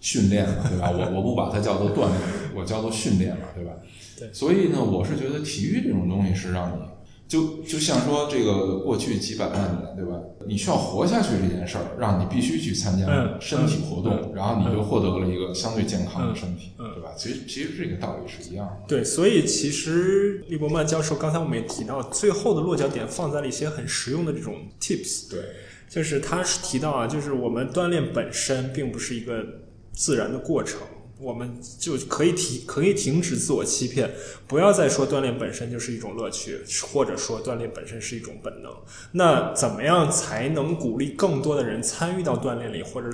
训练嘛，对吧？*laughs* 我我不把它叫做锻炼，我叫做训练嘛，对吧？对所以呢，我是觉得体育这种东西是让你。就就像说这个过去几百万年，对吧？你需要活下去这件事儿，让你必须去参加嗯身体活动，嗯然后你就获得了一个相对健康的身体，对吧？其实其实这个道理是一样的。对，所以其实利伯曼教授刚才我们也提到，最后的落脚点放在了一些很实用的这种 tips，对，就是他是提到啊，就是我们锻炼本身并不是一个自然的过程，我们就可以停可以停止自我欺骗，不要再说锻炼本身就是一种乐趣，或者说锻炼本身是一种本能。那怎么样才能鼓励更多的人参与到锻炼里，或者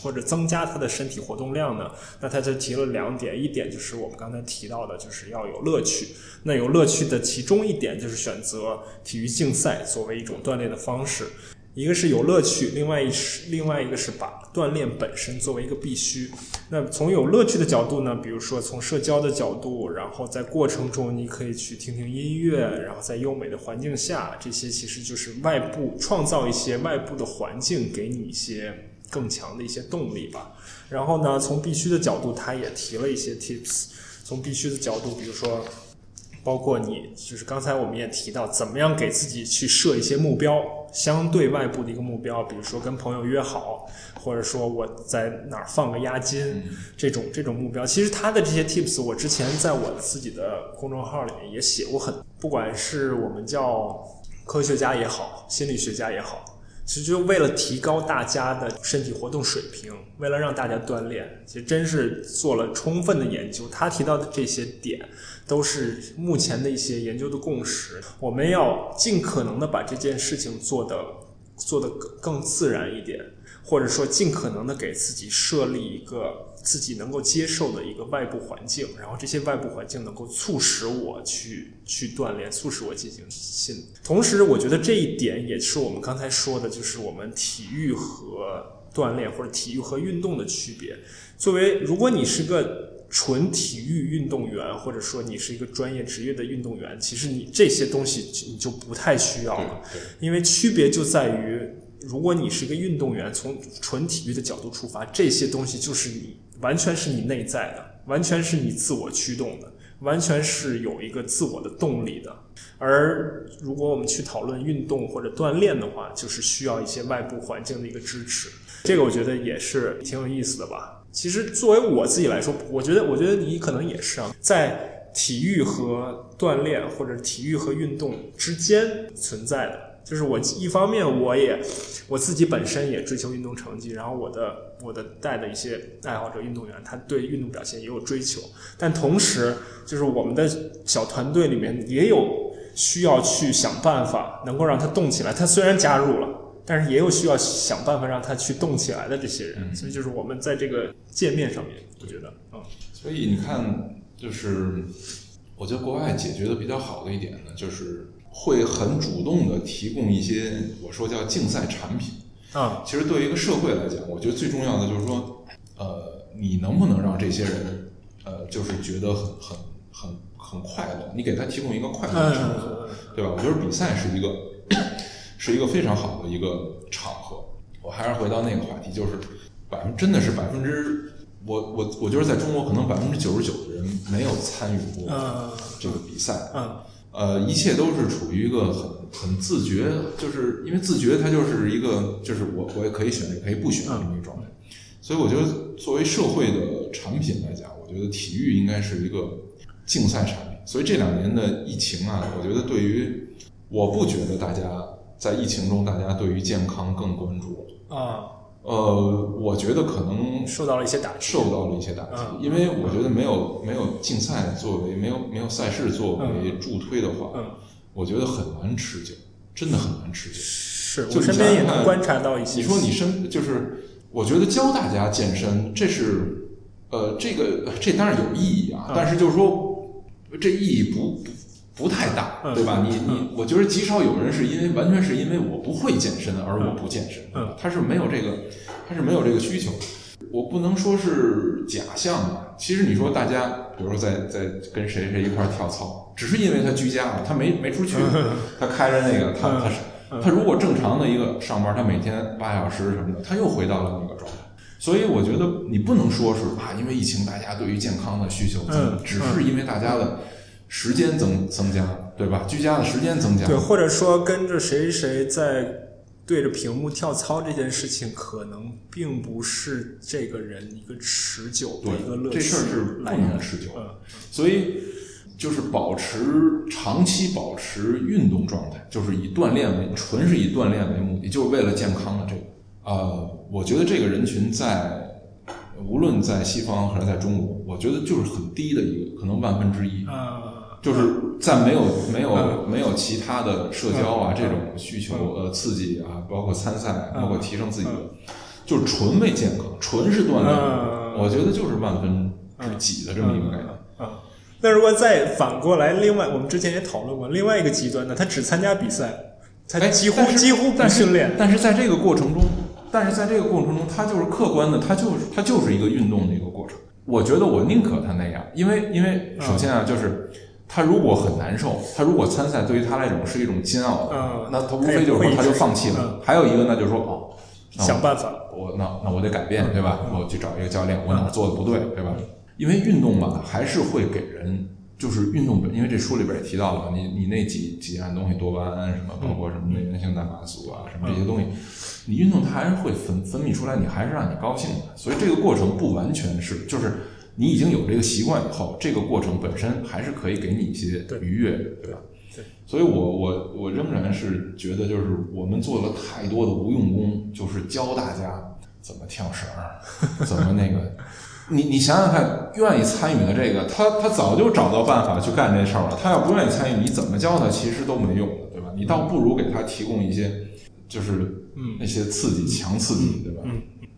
或者增加他的身体活动量呢？那他就提了两点，一点就是我们刚才提到的，就是要有乐趣。那有乐趣的其中一点就是选择体育竞赛作为一种锻炼的方式。一个是有乐趣，另外一是另外一个是把锻炼本身作为一个必须。那从有乐趣的角度呢，比如说从社交的角度，然后在过程中你可以去听听音乐，然后在优美的环境下，这些其实就是外部创造一些外部的环境，给你一些更强的一些动力吧。然后呢，从必须的角度，他也提了一些 tips。从必须的角度，比如说包括你，就是刚才我们也提到，怎么样给自己去设一些目标，相对外部的一个目标，比如说跟朋友约好，或者说我在哪儿放个押金，这种这种目标。其实他的这些 tips，我之前在我自己的公众号里面也写过很，不管是我们叫科学家也好，心理学家也好。其实就为了提高大家的身体活动水平，为了让大家锻炼，其实真是做了充分的研究。他提到的这些点，都是目前的一些研究的共识。我们要尽可能的把这件事情做得做得更更自然一点，或者说尽可能的给自己设立一个自己能够接受的一个外部环境，然后这些外部环境能够促使我去去锻炼，促使我进行新。同时，我觉得这一点也是我们刚才说的，就是我们体育和锻炼或者体育和运动的区别。作为如果你是个纯体育运动员，或者说你是一个专业职业的运动员，其实你这些东西你就不太需要了，因为区别就在于，如果你是一个运动员，从纯体育的角度出发，这些东西就是你完全是你内在的，完全是你自我驱动的，完全是有一个自我的动力的。而如果我们去讨论运动或者锻炼的话，就是需要一些外部环境的一个支持。这个我觉得也是挺有意思的吧。其实作为我自己来说，我觉得，我觉得你可能也是啊，在体育和锻炼或者体育和运动之间存在的。就是我一方面我也我自己本身也追求运动成绩，然后我的我的带的一些爱好者运动员，他对运动表现也有追求，但同时就是我们的小团队里面也有需要去想办法能够让他动起来。他虽然加入了，但是也有需要想办法让他去动起来的这些人，嗯所以就是我们在这个界面上面，我觉得，嗯所以你看，就是我觉得国外解决的比较好的一点呢，就是会很主动的提供一些我说叫竞赛产品。啊其实对于一个社会来讲，我觉得最重要的就是说，呃，你能不能让这些人，呃，就是觉得很很很很快乐？你给他提供一个快乐的场合，对吧？我觉得比赛是一个是一个非常好的一个场合。我还是回到那个话题，就是百分真的是百分之，我我我觉得在中国可能百分之九十九的人没有参与过嗯这个比赛，嗯呃，一切都是处于一个很很自觉，就是因为自觉，它就是一个，就是我我也可以选，也可以不选的这么一个状态。所以我觉得，作为社会的产品来讲，我觉得体育应该是一个竞赛产品。所以这两年的疫情啊，我觉得对于，我不觉得大家在疫情中，大家对于健康更关注了。啊呃，我觉得可能受到了一些打击。受到了一些打击，嗯因为我觉得没有没有竞赛作为没有没有赛事作为助推的话，嗯，我觉得很难持久，真的很难持久。是就身边也能观察到一些。你说你身就是，我觉得教大家健身，这是呃，这个这当然有意义啊，嗯但是就是说这意义不不不太大，嗯。对吧？你你，我觉得极少有人是因为完全是因为我不会健身而我不健身，嗯。他是没有这个他是没有这个需求。我不能说是假象吧，其实你说大家，比如说在在跟谁谁一块儿跳操，只是因为他居家了，他没没出去，*laughs* 他开着那个，他他是他如果正常的一个上班，他每天八小时什么的，他又回到了那个状态。所以我觉得你不能说是啊，因为疫情大家对于健康的需求只是因为大家的时间增增加，对吧？居家的时间增加，对，或者说跟着谁谁在对着屏幕跳操这件事情，可能并不是这个人一个持久的一个乐趣这事儿是不能持久的。嗯所以就是保持长期保持运动状态，就是以锻炼为纯是以锻炼为目的，就是为了健康的这个。呃，我觉得这个人群在无论在西方还是在中国，我觉得就是很低的一个，可能万分之一。啊，就是在没有没有嗯没有其他的社交啊嗯这种需求呃刺激啊，包括参赛，嗯。包括提升自己的嗯，就是纯为健康，纯是锻炼嗯，我觉得就是万分之几的这么一个概念。啊。那如果再反过来，另外我们之前也讨论过，另外一个极端呢，他只参加比赛，他哎几乎几乎不训练，但是在这个过程中，但是在这个过程中，他就是客观的，他就是他就是一个运动的一个过程。我觉得我宁可他那样，因为因为首先啊，就是他如果很难受，他如果参赛对于他来讲是一种煎熬的，嗯那他无非就是说他就放弃了。嗯还有一个呢就是说哦，想办法。我那那我得改变，对吧？我去找一个教练，我哪儿做的不对，对吧？因为运动吧，还是会给人，就是运动本，因为这书里边也提到了，你你那几几样东西，多巴胺什么，包括什么内源性蛋白素啊，什么这些东西，你运动它还是会分分泌出来，你还是让你高兴的。所以这个过程不完全是，就是你已经有这个习惯以后，这个过程本身还是可以给你一些愉悦的，对吧？对所以我我我仍然是觉得，就是我们做了太多的无用功，就是教大家怎么跳绳儿，怎么那个。*laughs* 你你想想看，愿意参与的这个，他他早就找到办法去干这事儿了。他要不愿意参与，你怎么教他其实都没用的，对吧？你倒不如给他提供一些，就是嗯那些刺激，强刺激，对吧？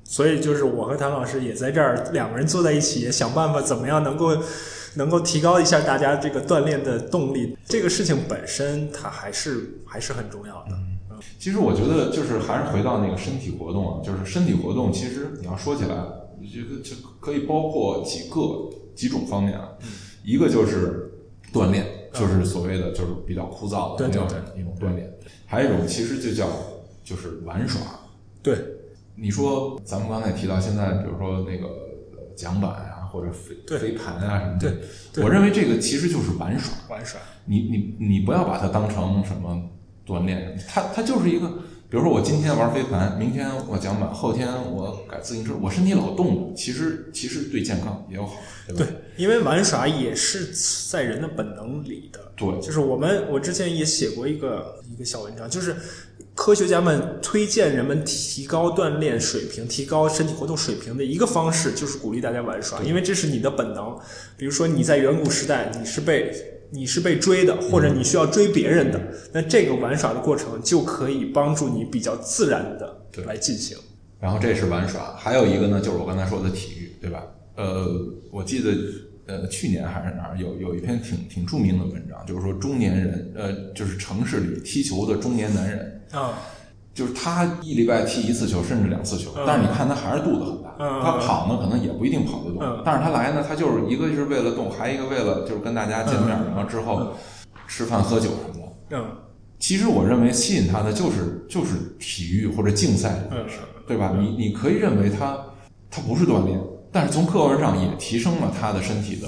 所以就是我和谭老师也在这儿，两个人坐在一起，也想办法怎么样能够能够提高一下大家这个锻炼的动力。这个事情本身它还是还是很重要的。其实我觉得就是还是回到那个身体活动啊，就是身体活动，其实你要说起来，这个这可以包括几个几种方面啊。一个就是锻炼，就是所谓的就是比较枯燥的那种一种锻炼；还有一种其实就叫就是玩耍。对，你说咱们刚才也提到，现在比如说那个呃桨板啊，或者飞飞盘啊什么的，对对我认为这个其实就是玩耍。玩耍。你你你不要把它当成什么锻炼，它它就是一个，比如说我今天玩飞盘，明天我桨板，后天我改自行车，我身体老动的，其实其实对健康也有好，对吧？对，因为玩耍也是在人的本能里的。对就是我们，我之前也写过一个一个小文章，就是科学家们推荐人们提高锻炼水平、提高身体活动水平的一个方式，就是鼓励大家玩耍，因为这是你的本能。比如说你在远古时代，你是被你是被追的，或者你需要追别人的，那这个玩耍的过程就可以帮助你比较自然的对来进行。然后这是玩耍，还有一个呢，就是我刚才说的体育，对吧？呃，我记得呃去年还是哪儿有有一篇挺挺著名的文章，就是说中年人，呃，就是城市里踢球的中年男人，啊，就是他一礼拜踢一次球，甚至两次球，嗯但是你看他还是肚子很大。嗯他跑呢，可能也不一定跑得动，嗯但是他来呢，他就是一个是为了动，还一个为了就是跟大家见面，嗯然后之后吃饭喝酒什么的。嗯其实我认为吸引他的就是就是体育或者竞赛这件事，对吧？你你可以认为他他不是锻炼，但是从客观上也提升了他的身体的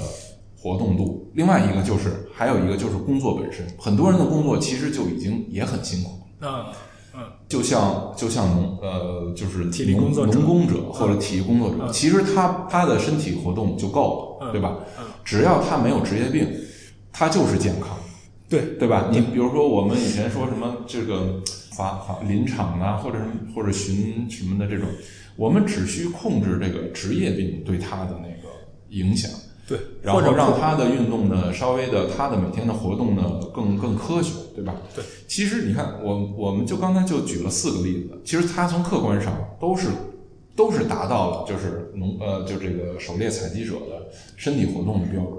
活动度。另外一个就是还有一个就是工作本身，很多人的工作其实就已经也很辛苦。啊嗯。就像就像农呃，就是体力工作者农工者或者体育工作者，嗯。其实他他的身体活动就够了，嗯。对吧？嗯。只要他没有职业病，他就是健康，对。对吧？你比如说我们以前说什么这个法法林场啊，或者或者巡什么的这种，我们只需控制这个职业病对他的那个影响，对，然后让他的运动呢稍微的，他的每天的活动呢更更科学，对吧？对，其实你看，我我们就刚才就举了四个例子，其实他从客观上都是都是达到了就是农呃就这个狩猎采集者的身体活动的标准。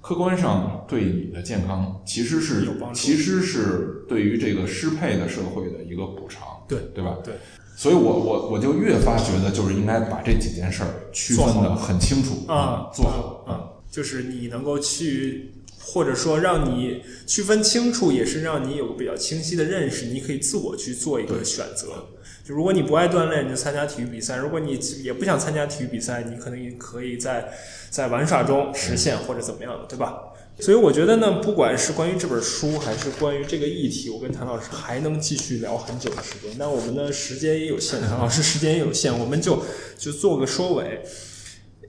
客观上对你的健康其实是有帮助其实是对于这个适配的社会的一个补偿，对对吧？对，所以我我我就越发觉得就是应该把这几件事儿区分的很清楚啊，做好啊，就是你能够去，或者说让你区分清楚，也是让你有个比较清晰的认识，你可以自我去做一个选择。就如果你不爱锻炼，你就参加体育比赛；如果你也不想参加体育比赛，你可能也可以在在玩耍中实现或者怎么样的，对吧？所以我觉得呢，不管是关于这本书，还是关于这个议题，我跟谭老师还能继续聊很久的时间。但我们的时间也有限，谭老师时间也有限，我们就就做个收尾。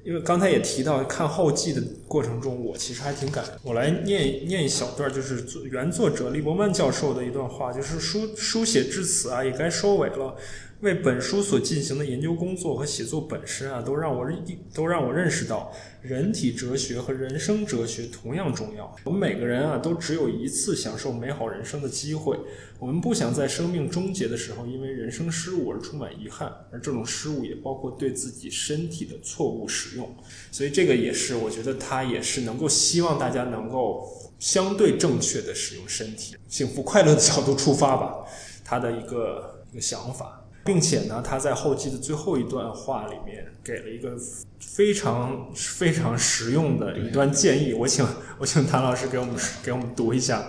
因为刚才也提到看后记的过程中，我其实还挺感。我来念念一小段，就是原作者利伯曼教授的一段话，就是书书写至此啊，也该收尾了。为本书所进行的研究工作和写作本身啊，都让我认都让我认识到，人体哲学和人生哲学同样重要。我们每个人啊，都只有一次享受美好人生的机会。我们不想在生命终结的时候，因为人生失误而充满遗憾，而这种失误也包括对自己身体的错误使用。所以这个也是，我觉得他也是能够希望大家能够相对正确的使用身体，幸福快乐的角度出发吧，他的一个一个想法。并且呢，他在后记的最后一段话里面给了一个非常非常实用的一段建议。我请我请谭老师给我们给我们读一下。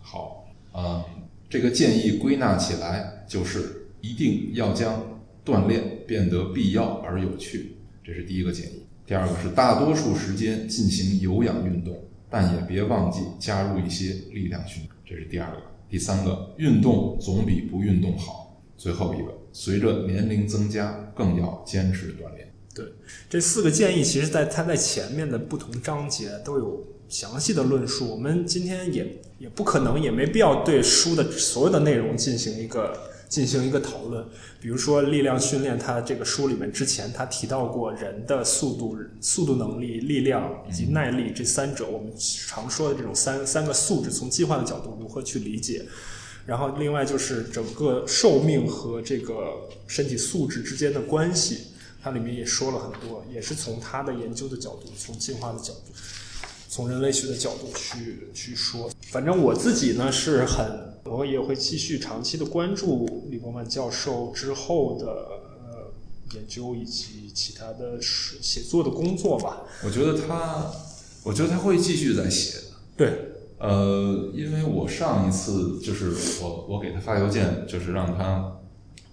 好，呃，这个建议归纳起来就是一定要将锻炼变得必要而有趣，这是第一个建议。第二个是大多数时间进行有氧运动，但也别忘记加入一些力量训练，这是第二个。第三个，运动总比不运动好。最后一个，随着年龄增加，更要坚持锻炼。对，这四个建议，其实在它在前面的不同章节都有详细的论述。我们今天也也不可能，也没必要对书的所有的内容进行一个进行一个讨论。比如说力量训练，它这个书里面之前他提到过人的速度、速度能力、力量以及耐力这三者，我们常说的这种三三个素质，从计划的角度如何去理解。然后，另外就是整个寿命和这个身体素质之间的关系，它里面也说了很多，也是从他的研究的角度，从进化的角度，从人类学的角度去去说。反正我自己呢是很，我也会继续长期的关注李伯曼教授之后的呃研究以及其他的写作的工作吧。我觉得他，我觉得他会继续在写的。对。呃，因为我上一次就是我我给他发邮件，就是让他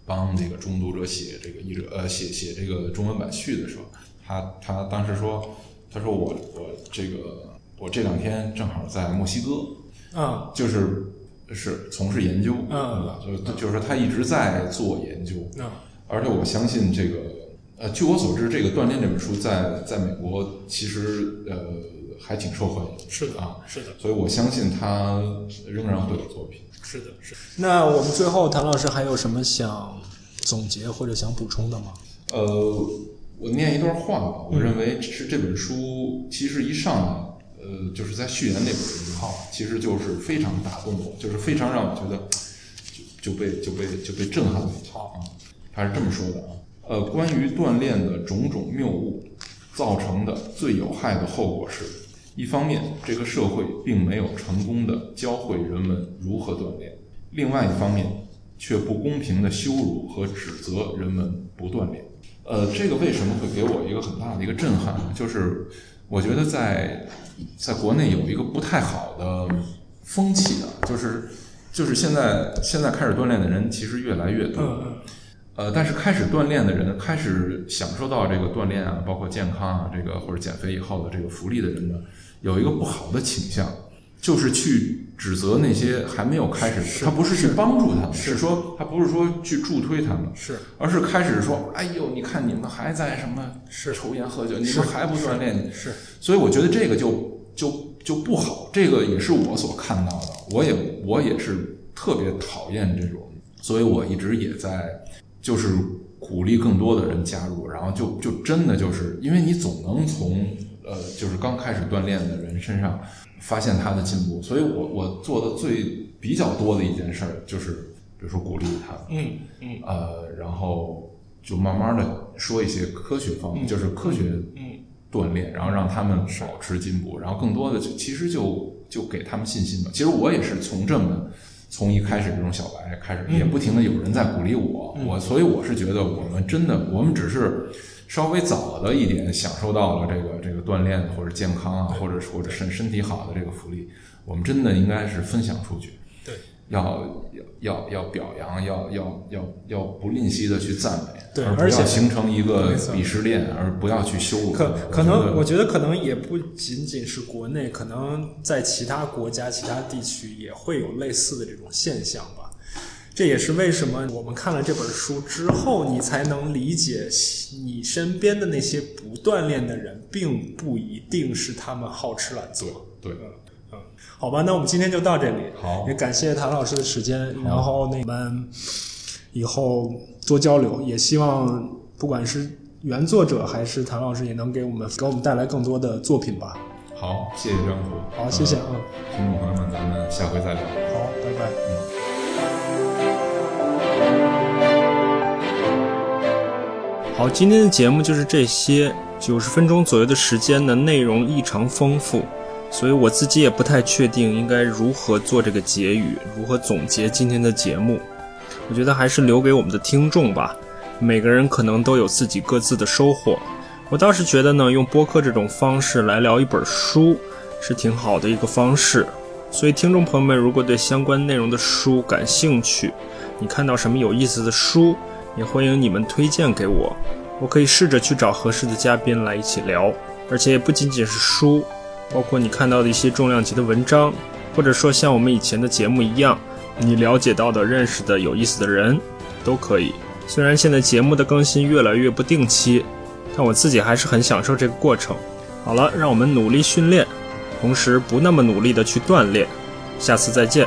帮这个中读者写这个译者呃写写这个中文版序的时候，他他当时说，他说我我这个我这两天正好在墨西哥啊，就是是从事研究啊，就就是说他一直在做研究啊，而且我相信这个呃，据我所知，这个锻炼这本书在在美国其实呃。还挺受欢迎，是的啊，是的，所以我相信他仍然会有作品。是的，是。那我们最后，谭老师还有什么想总结或者想补充的吗？呃，我念一段话吧。我认为是这本书其实一上来，呃，就是在序言那本句话，其实就是非常打动我，就是非常让我觉得就就被就被就被震撼了一套啊。他是这么说的啊，呃，关于锻炼的种种谬误造成的最有害的后果是。一方面，这个社会并没有成功的教会人们如何锻炼；另外一方面，却不公平的羞辱和指责人们不锻炼。呃，这个为什么会给我一个很大的一个震撼呢？就是我觉得在在国内有一个不太好的风气啊，就是就是现在现在开始锻炼的人其实越来越多。呃，但是开始锻炼的人，开始享受到这个锻炼啊，包括健康啊，这个或者减肥以后的这个福利的人呢，有一个不好的倾向，就是去指责那些还没有开始，他不是去帮助他们，是说他不是说去助推他们，是，而是开始说，哎呦，你看你们还在什么是。抽烟喝酒，你们还不锻炼，是，所以我觉得这个就就就不好，这个也是我所看到的，我也我也是特别讨厌这种。所以我一直也在就是鼓励更多的人加入，然后就就真的就是因为你总能从呃就是刚开始锻炼的人身上发现他的进步，所以我我做的最比较多的一件事儿就是比如说鼓励他，嗯嗯。呃，然后就慢慢的说一些科学方面，就是科学嗯。锻炼，然后让他们保持进步，然后更多的就其实就就给他们信心吧。其实我也是从这么从一开始这种小白开始，也不停的有人在鼓励我，我所以我是觉得我们真的我们只是稍微早的一点享受到了这个这个锻炼或者健康啊，或者或者身身体好的这个福利，我们真的应该是分享出去。对。要要要表扬，要要要要不吝惜的去赞美，对而不要形成一个鄙视链，而不要去羞辱。可可能我觉得可能也不仅仅是国内，可能在其他国家、其他地区也会有类似的这种现象吧。这也是为什么我们看了这本书之后，你才能理解你身边的那些不锻炼的人，并不一定是他们好吃懒做。对，嗯，好吧，那我们今天就到这里。好也感谢谭老师的时间，然后那我们以后多交流，也希望不管是原作者还是谭老师，也能给我们给我们带来更多的作品吧。好，谢谢张虎。好，谢谢，呃嗯，听众朋友们，咱们下回再聊。好，拜拜。好，今天的节目就是这些，九十分钟左右的时间呢，内容异常丰富，所以我自己也不太确定应该如何做这个结语，如何总结今天的节目。我觉得还是留给我们的听众吧，每个人可能都有自己各自的收获。我倒是觉得呢，用播客这种方式来聊一本书是挺好的一个方式。所以，听众朋友们，如果对相关内容的书感兴趣，你看到什么有意思的书，也欢迎你们推荐给我，我可以试着去找合适的嘉宾来一起聊。而且也不仅仅是书，包括你看到的一些重量级的文章，或者说像我们以前的节目一样，你了解到的、认识的有意思的人，都可以。虽然现在节目的更新越来越不定期，但我自己还是很享受这个过程。好了，让我们努力训练，同时不那么努力的去锻炼。下次再见。